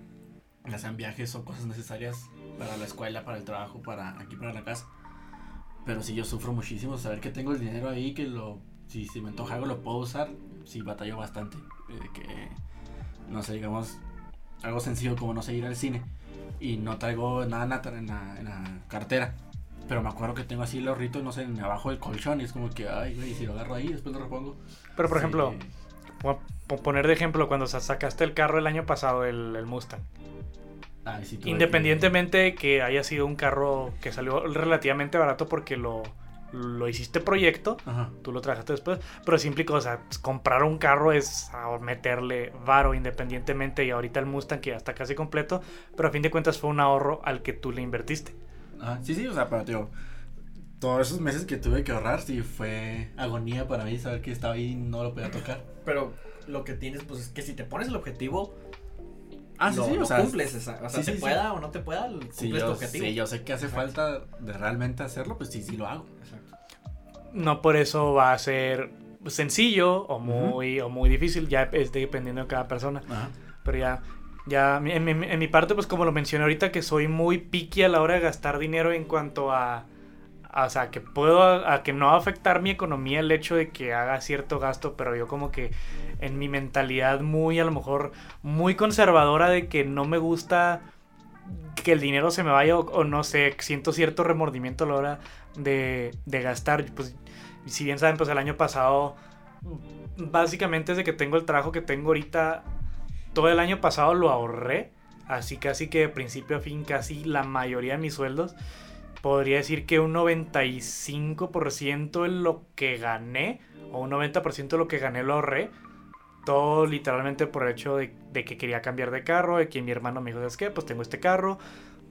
ya sean viajes o cosas necesarias para la escuela, para el trabajo, para aquí, para la casa. Pero sí yo sufro muchísimo, saber que tengo el dinero ahí, que lo, si, si me antoja algo lo puedo usar, sí batallo bastante. eh, que, no sé, digamos, algo sencillo como no sé, ir al cine y no traigo nada en la, en la, en la cartera. Pero me acuerdo que tengo así el ahorrito, no sé, en abajo del colchón y es como que, ay, güey, si lo agarro ahí, después lo repongo. Pero por Sí. ejemplo, po- poner de ejemplo, cuando sa- sacaste el carro el año pasado, el, el Mustang. Ay, sí, Independientemente de que haya sido un carro que salió relativamente barato porque lo, lo hiciste proyecto, Ajá. tú lo trabajaste después, pero sí implicó, o sea, pues, comprar un carro es a meterle varo independientemente y ahorita el Mustang que ya está casi completo, pero a fin de cuentas fue un ahorro al que tú le invertiste. Sí, sí, o sea, pero tío, todos esos meses que tuve que ahorrar, sí fue agonía para mí saber que estaba ahí y no lo podía tocar. Pero lo que tienes, pues es que si te pones el objetivo, Ah, sí, lo, sí, o sea. cumples. esa- O sea, sí, te sí, sí. pueda o no te pueda, cumples tu objetivo. si yo sé que hace Exacto. falta de realmente hacerlo, pues sí, sí lo hago. No por eso va a ser sencillo o muy, o muy difícil, ya es dependiendo de cada persona. Pero ya, ya en, mi- en mi parte, pues como lo mencioné ahorita, que soy muy picky a la hora de gastar dinero en cuanto a, a- o sea, que puedo, a, a que no va a afectar mi economía el hecho de que haga cierto gasto, pero yo como que en mi mentalidad muy, a lo mejor, muy conservadora de que no me gusta que el dinero se me vaya o, o no sé, siento cierto remordimiento a la hora de, de gastar. Pues, si bien saben, pues el año pasado, básicamente desde que tengo el trabajo que tengo ahorita, todo el año pasado lo ahorré. Así casi que de principio a fin, casi la mayoría de mis sueldos. Podría decir que un 95% de lo que gané, o un 90% de lo que gané lo ahorré. Todo literalmente por el hecho de, que quería cambiar de carro, de que mi hermano me dijo, ¿sabes qué? Pues tengo este carro,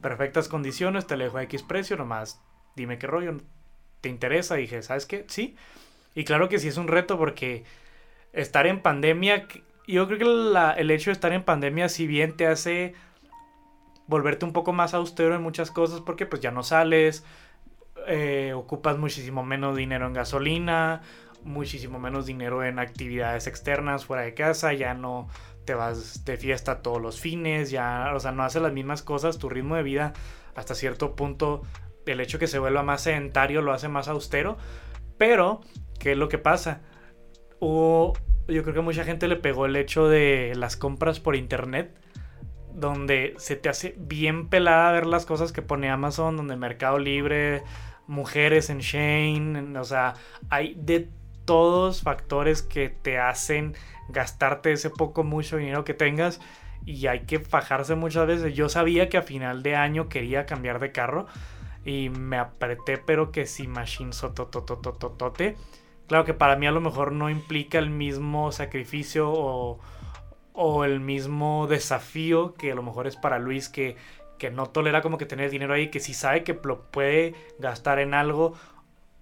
perfectas condiciones, te lo dejo a X precio, nomás dime qué rollo, ¿te interesa? Dije, ¿sabes qué? Sí. Y claro que sí es un reto porque estar en pandemia, yo creo que el hecho de estar en pandemia, si bien te hace volverte un poco más austero en muchas cosas, porque pues ya no sales, eh, ocupas muchísimo menos dinero en gasolina, muchísimo menos dinero en actividades externas fuera de casa, ya no te vas de fiesta todos los fines, ya, o sea, no haces las mismas cosas, tu ritmo de vida hasta cierto punto, el hecho que se vuelva más sedentario lo hace más austero, pero, ¿qué es lo que pasa? Hubo, yo creo que mucha gente le pegó el hecho de las compras por internet, donde se te hace bien pelada ver las cosas que pone Amazon, donde Mercado Libre, mujeres en Shane, o sea, hay de todos factores que te hacen gastarte ese poco mucho dinero que tengas y hay que fajarse muchas veces. Yo sabía que a final de año quería cambiar de carro y me apreté, pero que si machine sotototototote. Claro que para mí a lo mejor no implica el mismo sacrificio o, o el mismo desafío que a lo mejor es para Luis que, que no tolera como que tener dinero ahí, que si sabe que lo puede gastar en algo,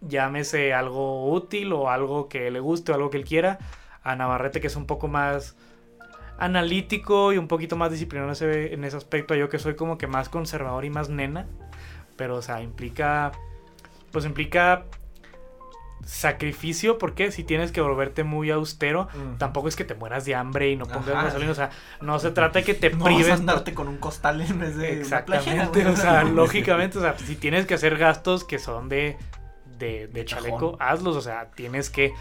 llámese algo útil o algo que le guste o algo que él quiera, a Navarrete que es un poco más analítico y un poquito más disciplinado en ese, en ese aspecto, yo que soy como que más conservador y más nena, pero o sea, implica, pues implica sacrificio porque si tienes que volverte muy austero, tampoco es que te mueras de hambre y no pongas gasolina, o sea, no se trata de que te [LAUGHS] No vas a prives andarte con un costal en vez de Exactamente, o sea, [LAUGHS] lógicamente, o sea, si tienes que hacer gastos que son de, de, de chaleco, hazlos, o sea, tienes que,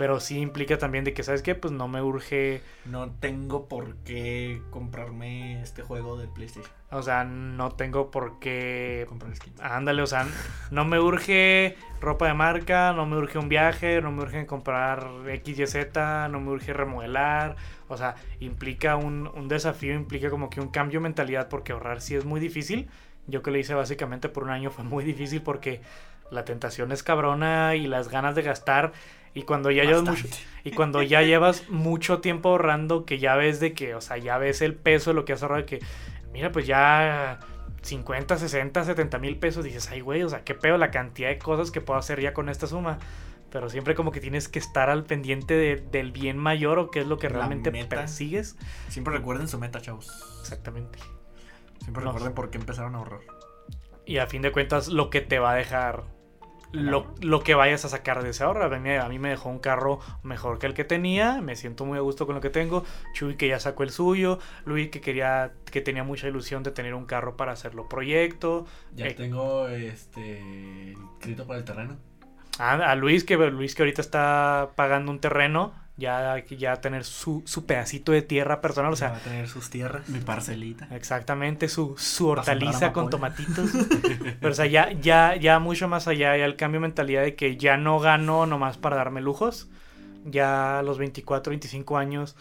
pero sí implica también de que, ¿sabes qué? Pues no me urge, No tengo por qué comprarme este juego del PlayStation. o sea, no tengo por qué, Comprar skins. ándale, o sea, no me urge ropa de marca, no me urge un viaje, no me urge comprar X, Y, Z, no me urge remodelar, o sea, implica un, un desafío, implica como que un cambio de mentalidad porque ahorrar sí es muy difícil. Yo que lo hice básicamente por un año fue muy difícil porque la tentación es cabrona y las ganas de gastar y cuando ya llevas mucho, y cuando ya llevas mucho tiempo ahorrando que ya ves de que, o sea, ya ves el peso de lo que has ahorrado de que mira, pues ya 50, 60, 70 mil pesos, dices, ay, güey, o sea, qué pedo la cantidad de cosas que puedo hacer ya con esta suma. Pero siempre como que tienes que estar al pendiente de- del bien mayor o qué es lo que realmente persigues. Siempre recuerden su meta, chavos. Exactamente. Siempre No. recuerden por qué empezaron a ahorrar. Y a fin de cuentas, lo que te va a dejar, lo, lo que vayas a sacar de ese ahorro. A mí, me- dejó un carro mejor que el que tenía. Me siento muy a gusto con lo que tengo. Chuy que ya sacó el suyo. Luis que quería, que tenía mucha ilusión de tener un carro para hacerlo proyecto. Ya Eh. tengo este inscrito para el terreno. A, a Luis, que Luis que ahorita está pagando un terreno, ya, ya tener su, su pedacito de tierra personal, o va sea, a tener sus tierras. Mi parcelita. exactamente su, su hortaliza con tomatitos. [LAUGHS] Pero o sea, ya, ya, ya mucho más allá, ya el cambio de mentalidad de que ya no gano nomás para darme lujos. ya a los 24, 25 años,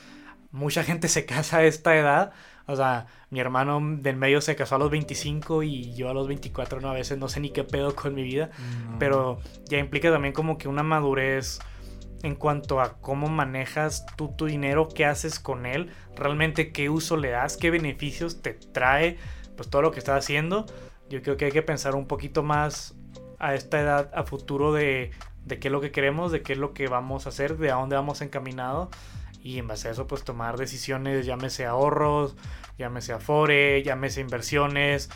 mucha gente se casa a esta edad. O sea, mi hermano del medio se casó a los 25 y yo a los 24, no, a veces no sé ni qué pedo con mi vida. Pero ya implica también como que una madurez en cuanto a cómo manejas tú tu dinero, qué haces con él, realmente qué uso le das, qué beneficios te trae, pues todo lo que estás haciendo. Yo creo que hay que pensar un poquito más a esta edad, a futuro de, de qué es lo que queremos, de qué es lo que vamos a hacer, de a dónde vamos encaminado y en base a eso pues tomar decisiones, llámese ahorros, llámese afore, llámese inversiones,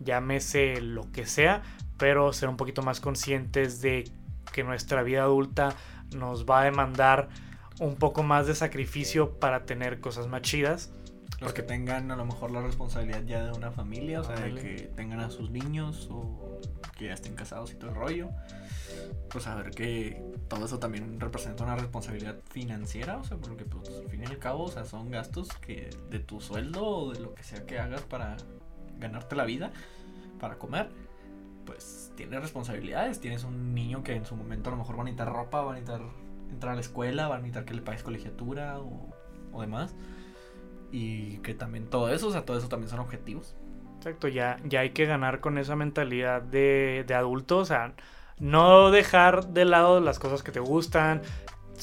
llámese lo que sea, pero ser un poquito más conscientes de que nuestra vida adulta nos va a demandar un poco más de sacrificio para tener cosas más chidas. Los que tengan a lo mejor la responsabilidad ya de una familia, o sea, de que tengan a sus niños o que ya estén casados y todo el rollo. Pues a ver que todo eso también representa una responsabilidad financiera, o sea, porque pues al fin y al cabo, o sea, son gastos que de tu sueldo o de lo que sea que hagas para ganarte la vida, para comer, pues tienes responsabilidades. Tienes un niño que en su momento a lo mejor va a necesitar ropa, va a necesitar entrar a la escuela, va a necesitar que le pagues colegiatura o, o demás. Y que también todo eso, o sea, todo eso también son objetivos. Exacto, ya, ya hay que ganar con esa mentalidad de, de adulto, o sea, no dejar de lado las cosas que te gustan,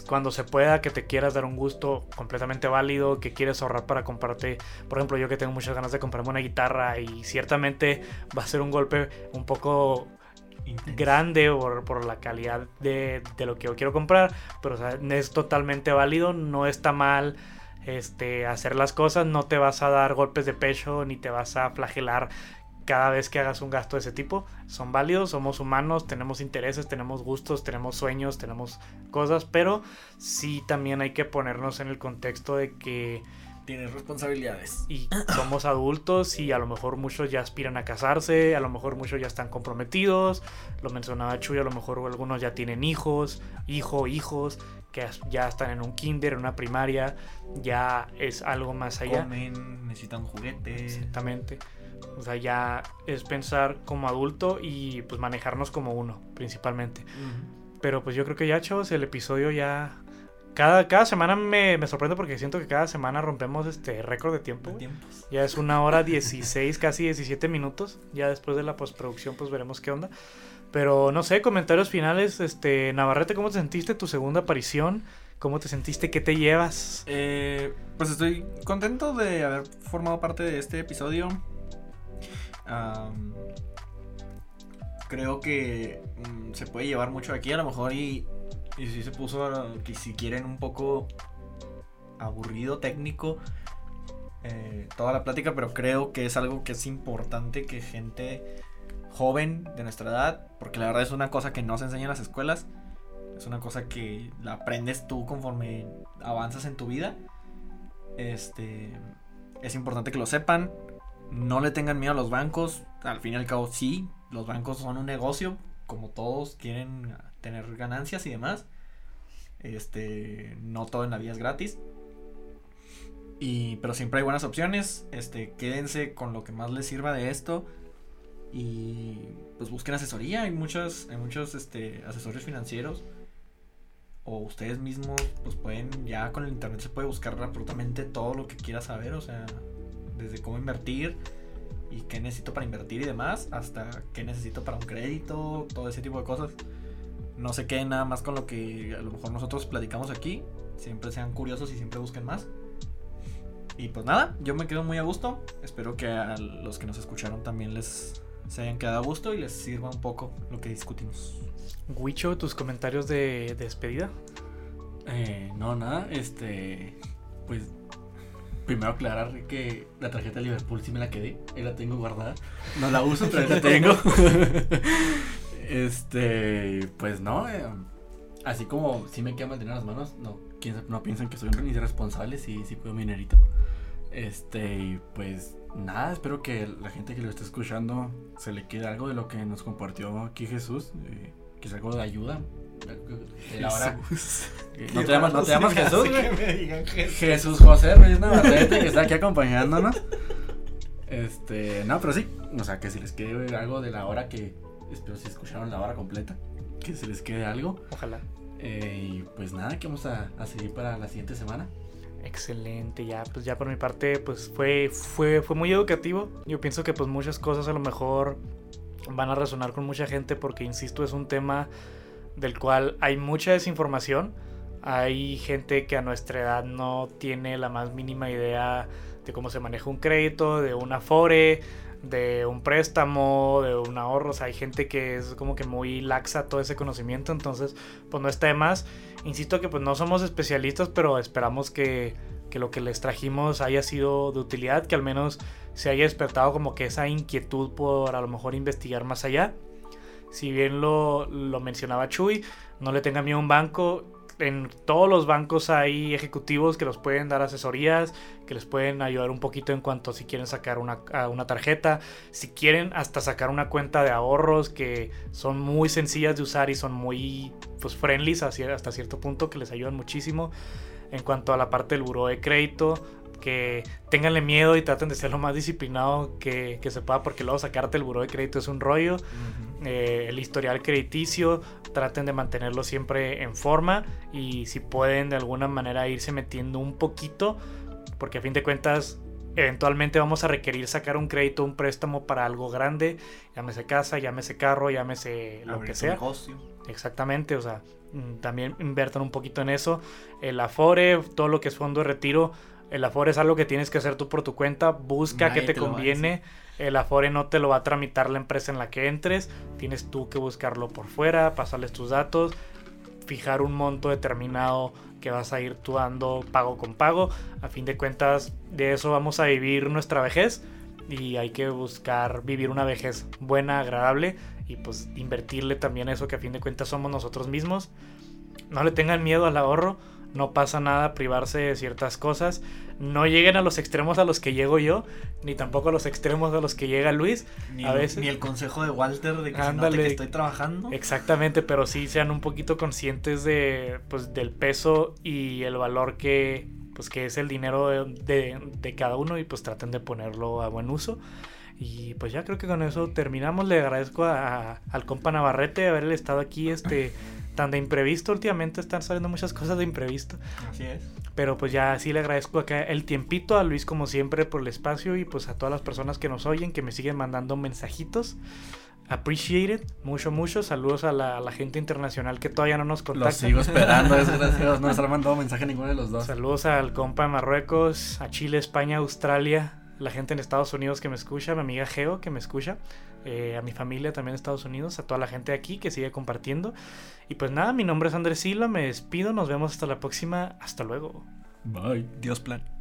cuando se pueda, que te quieras dar un gusto completamente válido, que quieres ahorrar para comprarte, por ejemplo, yo que tengo muchas ganas de comprarme una guitarra y ciertamente va a ser un golpe un poco grande por, por la calidad de, de, lo que yo quiero comprar, pero o sea, es totalmente válido, no está mal este, hacer las cosas, no te vas a dar golpes de pecho ni te vas a flagelar cada vez que hagas un gasto de ese tipo. Son válidos, somos humanos, tenemos intereses, tenemos gustos, tenemos sueños, tenemos cosas, pero sí también hay que ponernos en el contexto de que tienes responsabilidades. Y somos adultos y a lo mejor muchos ya aspiran a casarse, a lo mejor muchos ya están comprometidos, lo mencionaba Chuy, a lo mejor algunos ya tienen hijos, hijo, hijos, que ya están en un kinder, en una primaria, ya es algo más allá. Comen, necesitan juguetes. Exactamente. O sea, ya es pensar como adulto y pues manejarnos como uno, principalmente. Uh -huh. Pero pues yo creo que ya, chavos, el episodio ya cada, cada semana me, me, sorprende porque siento que cada semana rompemos este récord de tiempo. De. Ya es una hora [LAUGHS] 16, casi 17 minutos. Ya después de la postproducción, pues veremos qué onda. Pero no sé, comentarios finales. Este, Navarrete, ¿cómo te sentiste tu segunda aparición? ¿Cómo te sentiste? ¿Qué te llevas? Eh, pues estoy contento de haber formado parte de este episodio. Creo que um, se puede llevar mucho aquí, a lo mejor y y si se puso, que si quieren, un poco aburrido, técnico, eh, toda la plática, pero creo que es algo que es importante que gente joven de nuestra edad, porque la verdad es una cosa que no se enseña en las escuelas, es una cosa que la aprendes tú conforme avanzas en tu vida. Este, es importante que lo sepan, no le tengan miedo a los bancos, al fin y al cabo sí, los bancos son un negocio, como todos quieren tener ganancias y demás. Este, no todo en la vida es gratis. Y, pero siempre hay buenas opciones. Este, quédense con lo que más les sirva de esto. Y pues busquen asesoría. Hay muchos, hay muchos este, asesores financieros. O ustedes mismos, pues pueden, ya con el internet se puede buscar absolutamente todo lo que quiera saber. O sea, desde cómo invertir y qué necesito para invertir y demás, hasta qué necesito para un crédito, todo ese tipo de cosas no se queden nada más con lo que a lo mejor nosotros platicamos aquí. Siempre sean curiosos y siempre busquen más. Y pues nada, yo me quedo muy a gusto. Espero que a los que nos escucharon también les se hayan quedado a gusto y les sirva un poco lo que discutimos. Huicho, tus comentarios de, de despedida. Eh, no, nada, este. Pues. Primero aclarar que la tarjeta de Liverpool sí me la quedé. Ahí la tengo guardada. No la uso, [LAUGHS] pero ahí la tengo. [LAUGHS] Este, pues no, eh, así como si me queda en las manos, no, no piensan que soy un irresponsable si, si puedo mi dinerito. Este, pues nada, espero que la gente que lo esté escuchando se le quede algo de lo que nos compartió aquí Jesús, eh, que es algo de ayuda. De la hora. Eh, no te llamas, no te llamas [LAUGHS] Jesús, Jesús, Jesús José Reyes Navarrete, que está aquí acompañándonos. Este, no, pero sí, o sea, que si les quede algo de la hora que, espero si escucharon la hora completa, que se les quede algo. Ojalá. Eh, y pues nada, que vamos a, a seguir para la siguiente semana. Excelente, ya pues ya por mi parte pues fue, fue, fue muy educativo. Yo pienso que pues muchas cosas a lo mejor van a resonar con mucha gente porque insisto es un tema del cual hay mucha desinformación. Hay gente que a nuestra edad no tiene la más mínima idea de cómo se maneja un crédito, de un afore, de un préstamo, de un ahorro. O sea, hay gente que es como que muy laxa todo ese conocimiento. Entonces, pues no está de más. Insisto que pues no somos especialistas, pero esperamos que, que lo que les trajimos haya sido de utilidad, que al menos se haya despertado como que esa inquietud por a lo mejor investigar más allá. Si bien lo, lo mencionaba Chuy, no le tenga miedo a un banco, en todos los bancos hay ejecutivos que los pueden dar asesorías, que les pueden ayudar un poquito en cuanto si quieren sacar una, una, tarjeta, si quieren hasta sacar una cuenta de ahorros que son muy sencillas de usar y son muy pues friendly hasta cierto punto que les ayudan muchísimo. En cuanto a la parte del buro de crédito, que tenganle miedo y traten de ser lo más disciplinado que, que se pueda, porque luego sacarte el buro de crédito es un rollo. Eh, el historial crediticio, traten de mantenerlo siempre en forma y si pueden de alguna manera irse metiendo un poquito, porque a fin de cuentas eventualmente vamos a requerir sacar un crédito, un préstamo para algo grande, llámese casa, llámese carro, llámese lo que sea. Exactamente, o sea, mm, también inviertan un poquito en eso. El Afore, todo lo que es fondo de retiro, el Afore es algo que tienes que hacer tú por tu cuenta, busca qué te, conviene. El Afore no te lo va a tramitar la empresa en la que entres, tienes tú que buscarlo por fuera, pasarles tus datos, fijar un monto determinado que vas a ir tú dando pago con pago. A fin de cuentas, de eso vamos a vivir nuestra vejez y hay que buscar vivir una vejez buena, agradable y pues invertirle también eso que a fin de cuentas somos nosotros mismos. No le tengan miedo al ahorro no pasa nada privarse de ciertas cosas. No lleguen a los extremos a los que llego yo, ni tampoco a los extremos a los que llega Luis. Ni, a el, veces, ni el consejo de Walter de que, Ándale, que estoy trabajando. Exactamente, pero sí sean un poquito conscientes de, pues, del peso y el valor que, pues, que es el dinero de, de, de cada uno y pues traten de ponerlo a buen uso. Y pues ya creo que con eso terminamos. Le agradezco a, al compa Navarrete haber estado aquí este [COUGHS] tan de imprevisto. Últimamente están saliendo muchas cosas de imprevisto. Así es. Pero pues ya sí le agradezco acá el tiempito a Luis como siempre por el espacio y pues a todas las personas que nos oyen, que me siguen mandando mensajitos. Appreciate it, mucho, mucho. Saludos a la, a la gente internacional que todavía no nos contacta. Los sigo esperando, desgraciados. [LAUGHS] No nos han mandado mensaje ninguno de los dos. Saludos al compa de Marruecos, a Chile, España, Australia, la gente en Estados Unidos que me escucha, mi amiga Geo que me escucha, eh, a mi familia también en Estados Unidos, a toda la gente aquí que sigue compartiendo. Y pues nada, mi nombre es Andrés Silva, me despido, nos vemos hasta la próxima, hasta luego. Bye. Dios plan.